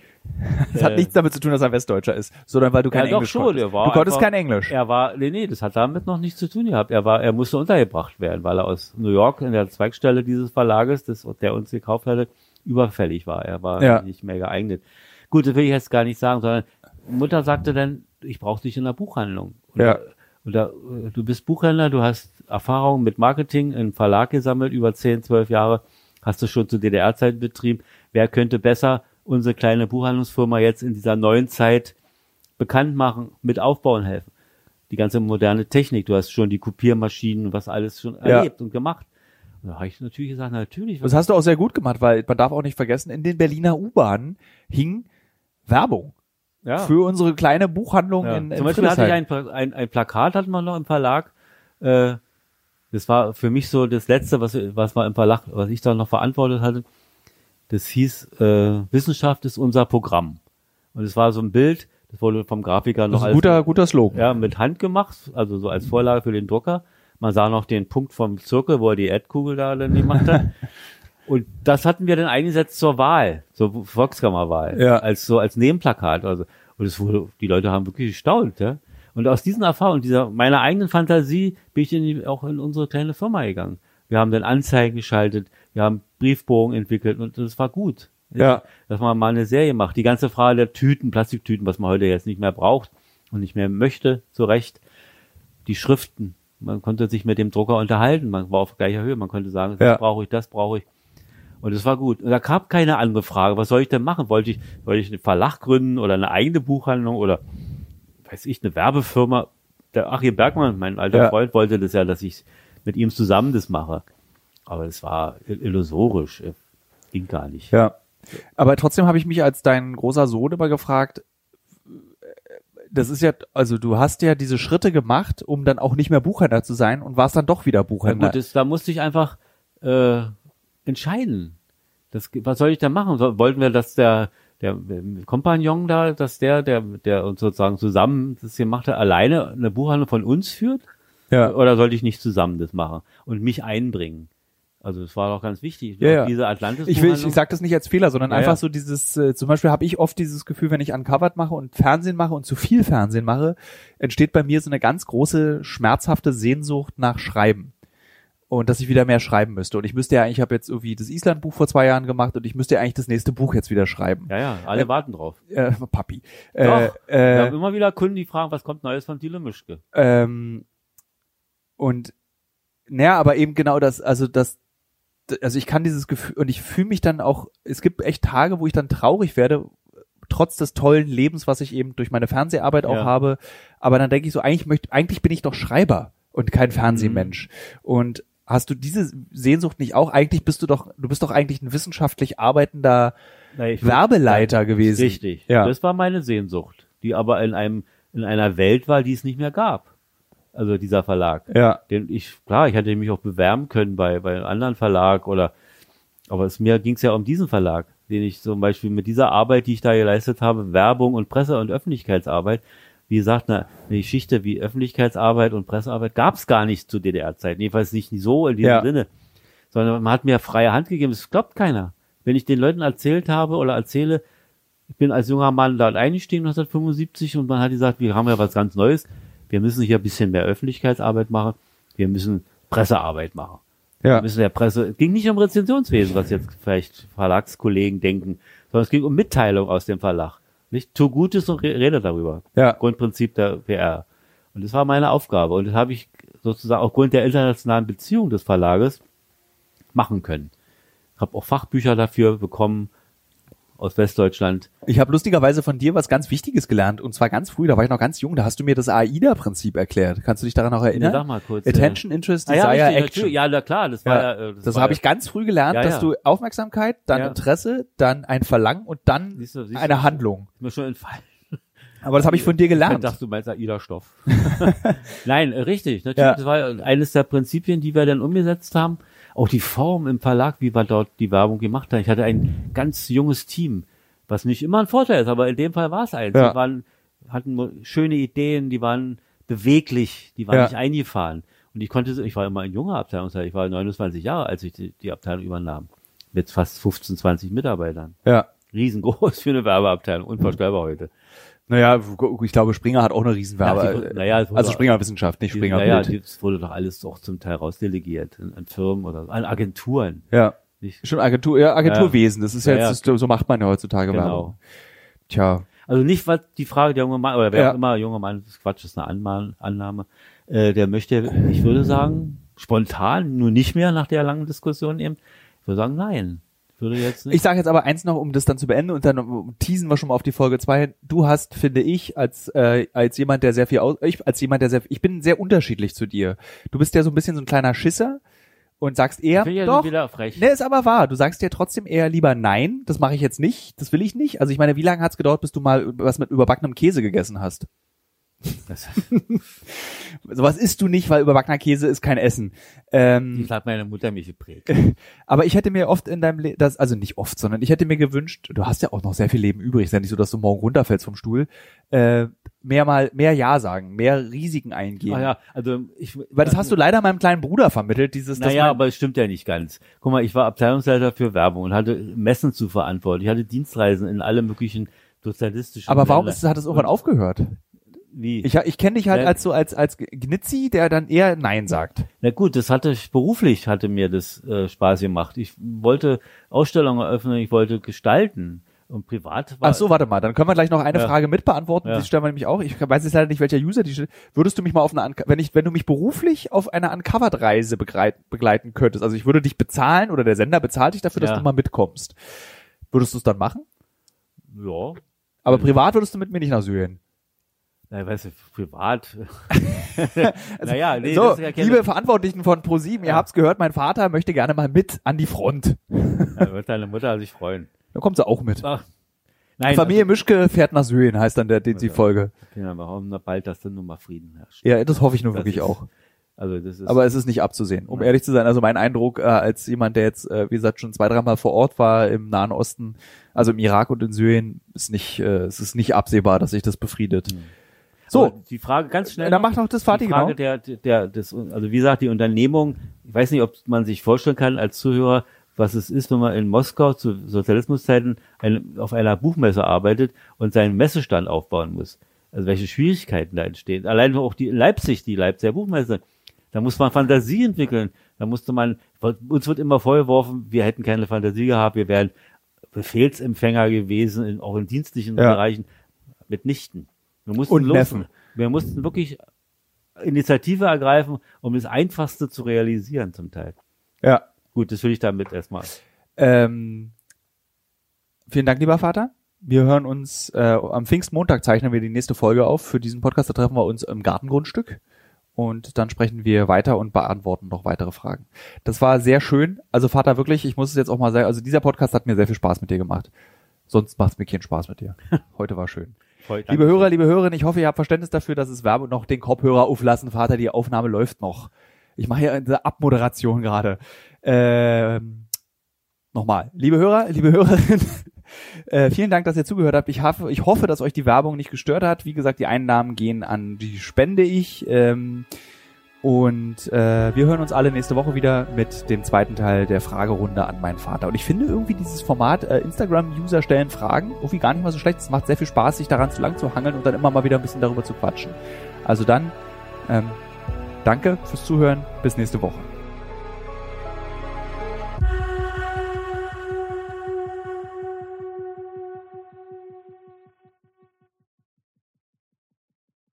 Das <laughs> hat Äh, nichts damit zu tun, dass er Westdeutscher ist, sondern weil du kein ja, doch Englisch schon, konntest. er war du konntest einfach- kein Englisch. Er war, nee, nee, das hat damit noch nichts zu tun gehabt. Er war, er musste untergebracht werden, weil er aus New York in der Zweigstelle dieses Verlages, das, der uns gekauft hatte, überfällig war. Er war Ja. nicht mehr geeignet. Gut, das will ich jetzt gar nicht sagen, sondern Mutter sagte dann, ich brauche dich in der Buchhandlung. Und, Ja. Da, äh, du bist Buchhändler, du hast Erfahrung mit Marketing im Verlag gesammelt, über 10, 12 Jahre, hast du schon zu DDR-Zeiten betrieben. Wer könnte besser unsere kleine Buchhandlungsfirma jetzt in dieser neuen Zeit bekannt machen, mit aufbauen helfen? Die ganze moderne Technik, du hast schon die Kopiermaschinen, was alles schon Ja. erlebt und gemacht. Da habe ich natürlich gesagt, natürlich. Das hast du auch sehr gut gemacht, weil man darf auch nicht vergessen, in den Berliner U-Bahnen hing Werbung ja. für unsere kleine Buchhandlung Ja. in, in Zum Beispiel hatte ich ein, ein, ein Plakat hatten wir noch im Verlag. Äh, das war für mich so das letzte, was, was wir im Verlag, was ich da noch verantwortet hatte. Das hieß äh, Wissenschaft ist unser Programm. Und es war so ein Bild, das wurde vom Grafiker noch Das ist ein als- guter, guter Slogan. ja, mit Hand gemacht, also so als Vorlage für den Drucker. Man sah noch den Punkt vom Zirkel, wo er die Erdkugel da dann gemacht hat. <laughs> Und das hatten wir dann eingesetzt zur Wahl, zur Volkskammerwahl, Ja. als so als Nebenplakat. Also und es wurde, die Leute haben wirklich gestaunt, ja. Und aus diesen Erfahrungen, dieser meiner eigenen Fantasie, bin ich in die, auch in unsere kleine Firma gegangen. Wir haben dann Anzeigen geschaltet, wir haben Briefbogen entwickelt und das war gut. Ja. Dass man mal eine Serie macht. Die ganze Frage der Tüten, Plastiktüten, was man heute jetzt nicht mehr braucht und nicht mehr möchte, zu Recht. Die Schriften. Man konnte sich mit dem Drucker unterhalten. Man war auf gleicher Höhe. Man konnte sagen, das Ja. brauche ich, das brauche ich. Und es war gut. Und da gab keine andere Frage. Was soll ich denn machen? Wollte ich, wollte ich einen Verlag gründen oder eine eigene Buchhandlung oder, weiß ich, eine Werbefirma? Der Achim Bergmann, mein alter Ja. Freund, wollte das ja, dass ich mit ihm zusammen das mache. Aber es war illusorisch. Ging gar nicht. Ja. Aber trotzdem habe ich mich als dein großer Sohn immer gefragt, das ist ja, also du hast ja diese Schritte gemacht, um dann auch nicht mehr Buchhändler zu sein und warst dann doch wieder Ja, Buchhändler. gut, das, da musste ich einfach äh, entscheiden. Das, was soll ich da machen? Wollten wir, dass der der Kompagnon da, dass der, der, der uns sozusagen zusammen das gemacht hat, alleine eine Buchhandlung von uns führt? ja. Oder sollte ich nicht zusammen das machen und mich einbringen? Also das war doch ganz wichtig. Ja, ja. Diese Atlantis Ich will, ich sag das nicht als Fehler, sondern Ja, einfach so dieses, äh, zum Beispiel habe ich oft dieses Gefühl, wenn ich Uncovered mache und Fernsehen mache und zu viel Fernsehen mache, entsteht bei mir so eine ganz große, schmerzhafte Sehnsucht nach Schreiben. Und dass ich wieder mehr schreiben müsste. Und ich müsste ja, ich habe jetzt irgendwie das Island-Buch vor zwei Jahren gemacht und ich müsste ja eigentlich das nächste Buch jetzt wieder schreiben. Ja, ja, alle Äh, warten drauf. Äh, Papi. Doch, Äh, Wir äh, haben immer wieder Kunden, die fragen, was kommt Neues von Thilo Mischke? Ähm, und naja, aber eben genau das, also das, also ich kann dieses Gefühl und ich fühle mich dann auch, es gibt echt Tage, wo ich dann traurig werde, trotz des tollen Lebens, was ich eben durch meine Fernseharbeit auch Ja. habe. Aber dann denke ich so, eigentlich möchte, eigentlich bin ich doch Schreiber und kein Fernsehmensch. Und hast du diese Sehnsucht nicht auch? Eigentlich bist du doch, du bist doch eigentlich ein wissenschaftlich arbeitender ich- Werbeleiter gewesen. Richtig. Ja. Das war meine Sehnsucht, die aber in einem in einer Welt war, die es nicht mehr gab. Also dieser Verlag. Ja. Den ich klar, ich hätte mich auch bewerben können bei bei einem anderen Verlag oder aber es mir ging es ja um diesen Verlag, den ich zum Beispiel mit dieser Arbeit, die ich da geleistet habe, Werbung und Presse- und Öffentlichkeitsarbeit, wie gesagt, eine, eine Geschichte wie Öffentlichkeitsarbeit und Pressearbeit gab es gar nicht zu DDR-Zeiten, jedenfalls nicht so in diesem Ja. Sinne, sondern man hat mir freie Hand gegeben. Das glaubt keiner. Wenn ich den Leuten erzählt habe oder erzähle, ich bin als junger Mann dort eingestiegen 1975 und man hat gesagt, wir haben ja was ganz Neues. Wir müssen hier ein bisschen mehr Öffentlichkeitsarbeit machen. Wir müssen Pressearbeit machen. Wir Ja. müssen der Presse, es ging nicht um Rezensionswesen, was jetzt vielleicht Verlagskollegen denken, sondern es ging um Mitteilung aus dem Verlag. Nicht tu Gutes und re- rede darüber. Ja. Grundprinzip der PR. Und das war meine Aufgabe. Und das habe ich sozusagen aufgrund der internationalen Beziehung des Verlages machen können. Ich habe auch Fachbücher dafür bekommen, aus Westdeutschland. Ich habe lustigerweise von dir was ganz Wichtiges gelernt und zwar ganz früh, da war ich noch ganz jung, da hast du mir das AIDA-Prinzip erklärt. Kannst du dich daran noch erinnern? Nee, sag mal kurz. Attention, Interest, Ah, ja, Desire, richtig, Action. natürlich. ja, na klar, das war Ja, ja, äh, Das war habe ja- ich ganz früh gelernt, Ja, dass ja. du Aufmerksamkeit, dann Ja. Interesse, dann ein Verlangen und dann Siehst du, siehst eine du, Handlung. Ist mir schon entfallen. Aber das habe ich von dir Ich gelernt. dachte, du meinst AIDA-Stoff. <laughs> Nein, äh, richtig. Natürlich, Ja. das war eines der Prinzipien, die wir dann umgesetzt haben. Auch die Form im Verlag, wie wir dort die Werbung gemacht haben. Ich hatte ein ganz junges Team, was nicht immer ein Vorteil ist, aber in dem Fall war es eins. Ja. Die waren, hatten schöne Ideen, die waren beweglich, die waren Ja. nicht eingefahren. Und ich konnte, ich war immer ein junger Abteilungsleiter. Ich war 29 Jahre, als ich die, die Abteilung übernahm. Mit fast 15, 20 Mitarbeitern. Ja. Riesengroß <laughs> für eine Werbeabteilung. Unvorstellbar heute. Naja, ich glaube, Springer hat auch eine Riesenwerbe. Ja, naja, also Springer Wissenschaft, nicht Springer naja, das wurde doch alles auch zum Teil rausdelegiert an, an Firmen oder an Agenturen. Ja. Nicht, Schon Agentur, ja, Agenturwesen. Das ist ja, jetzt, so macht man ja heutzutage Genau. Werbung. Tja. also nicht was die Frage der junge Mann oder wer auch immer junger Mann, das ist Quatsch, das ist eine Anma Annahme. Äh, der möchte, ich würde sagen, spontan, nur nicht mehr nach der langen Diskussion eben, ich würde sagen, nein. Ich würde jetzt nicht. Ich sage jetzt aber eins noch, um das dann zu beenden und dann teasen wir schon mal auf die Folge zwei. Du hast, finde ich, als äh, als jemand, der sehr viel aus, ich als jemand, der sehr, ich bin sehr unterschiedlich zu dir. Du bist ja so ein bisschen so ein kleiner Schisser und sagst eher, ich ja doch. Ne, ist aber wahr. Du sagst dir trotzdem eher lieber nein, das mache ich jetzt nicht, das will ich nicht. Also ich meine, wie lange hat's gedauert, bis du mal was mit überbackenem Käse gegessen hast? Das, <laughs> Sowas isst du nicht, weil überbackener Käse ist kein Essen. Ähm, das hat meine Mutter mich geprägt. <laughs> aber ich hätte mir oft in deinem Leben, das, also nicht oft, sondern ich hätte mir gewünscht, du hast ja auch noch sehr viel Leben übrig, ist ja nicht so, dass du morgen runterfällst vom Stuhl, äh, mehr mal, mehr Ja sagen, mehr Risiken eingehen. Ah ja, also ich, Weil das hast du leider meinem kleinen Bruder vermittelt, dieses, Naja, aber es stimmt ja nicht ganz. Guck mal, ich war Abteilungsleiter für Werbung und hatte Messen zu verantworten. Ich hatte Dienstreisen in alle möglichen sozialistischen aber warum Länder. ist, hat es irgendwann aufgehört? Wie? Ich, ich kenne dich halt Ja. als so als als Gnitzi, der dann eher Nein sagt. Na gut, das hatte ich beruflich hatte mir das äh, Spaß gemacht. Ich wollte Ausstellungen eröffnen, ich wollte gestalten und privat war Ach so, warte mal, dann können wir gleich noch eine Ja. Frage mit beantworten. Ja. Die stellen wir nämlich auch. Ich weiß jetzt leider nicht, welcher User die stellt. Würdest du mich mal auf eine, wenn ich, wenn du mich beruflich auf eine Uncovered-Reise begleiten könntest, also ich würde dich bezahlen oder der Sender bezahlt dich dafür, dass Ja. du mal mitkommst. Würdest du es dann machen? ja, Aber privat würdest du mit mir nicht nach Syrien. Na, weißt du, privat. <laughs> naja, nee, so, ja liebe Verantwortlichen von ProSieben, ihr Ja. habt's gehört, mein Vater möchte gerne mal mit an die Front. <laughs> da wird deine Mutter sich freuen. Dann kommt sie auch mit. Ach, nein, Familie Mischke fährt nach Syrien, heißt dann der, die, Folge. Also, ja, wir hoffen bald, dass dann nur mal Frieden herrscht. Ja, das hoffe ich nur Das wirklich ist- auch. Also das ist Aber es ist nicht abzusehen, um Nein. ehrlich zu sein. Also mein Eindruck äh, als jemand, der jetzt, äh, wie gesagt, schon zwei, dreimal vor Ort war im Nahen Osten, also im Irak und in Syrien, ist nicht, äh, es ist nicht absehbar, dass sich das befriedet. So, Aber die Frage ganz schnell. dann noch. mach noch das die fertig, Frage genau. der, der, des, also wie gesagt, die Unternehmung, ich weiß nicht, ob man sich vorstellen kann als Zuhörer, was es ist, wenn man in Moskau zu Sozialismuszeiten ein, auf einer Buchmesse arbeitet und seinen Messestand aufbauen muss. Also welche Schwierigkeiten da entstehen. Allein auch die in Leipzig, die Leipziger Buchmesse. Da muss man Fantasie entwickeln. Da musste man, uns wird immer vorgeworfen, wir hätten keine Fantasie gehabt, wir wären Befehlsempfänger gewesen, in, auch in dienstlichen Ja. Bereichen. Mitnichten. Wir mussten Und Neffen. wir mussten wirklich Initiative ergreifen, um das Einfachste zu realisieren zum Teil. Ja. Gut, das will ich damit erstmal. Ähm, vielen Dank, lieber Vater. Wir hören uns, äh, am Pfingstmontag zeichnen wir die nächste Folge auf. Für diesen Podcast, da treffen wir uns im Gartengrundstück. Und dann sprechen wir weiter und beantworten noch weitere Fragen. Das war sehr schön. Also Vater, wirklich, ich muss es jetzt auch mal sagen, also dieser Podcast hat mir sehr viel Spaß mit dir gemacht. Sonst macht es mir keinen Spaß mit dir. <laughs> Heute war schön. Voll, Liebe Hörer, liebe Hörerinnen, ich hoffe, ihr habt Verständnis dafür, dass es Werbe noch den Kopfhörer auflassen, Vater, die Aufnahme läuft noch. Ich mache hier eine Abmoderation gerade. Ähm, nochmal. Liebe Hörer, liebe Hörerinnen, <laughs> äh, vielen Dank, dass ihr zugehört habt. Ich hoffe, ich hoffe, dass euch die Werbung nicht gestört hat. Wie gesagt, die Einnahmen gehen an die Spende ich. Ähm, und äh, wir hören uns alle nächste Woche wieder mit dem zweiten Teil der Fragerunde an meinen Vater. Und ich finde irgendwie dieses Format äh, Instagram-User stellen Fragen irgendwie gar nicht mal so schlecht. Es macht sehr viel Spaß, sich daran zu lang zu hangeln und dann immer mal wieder ein bisschen darüber zu quatschen. Also dann, ähm, danke fürs Zuhören. Bis nächste Woche.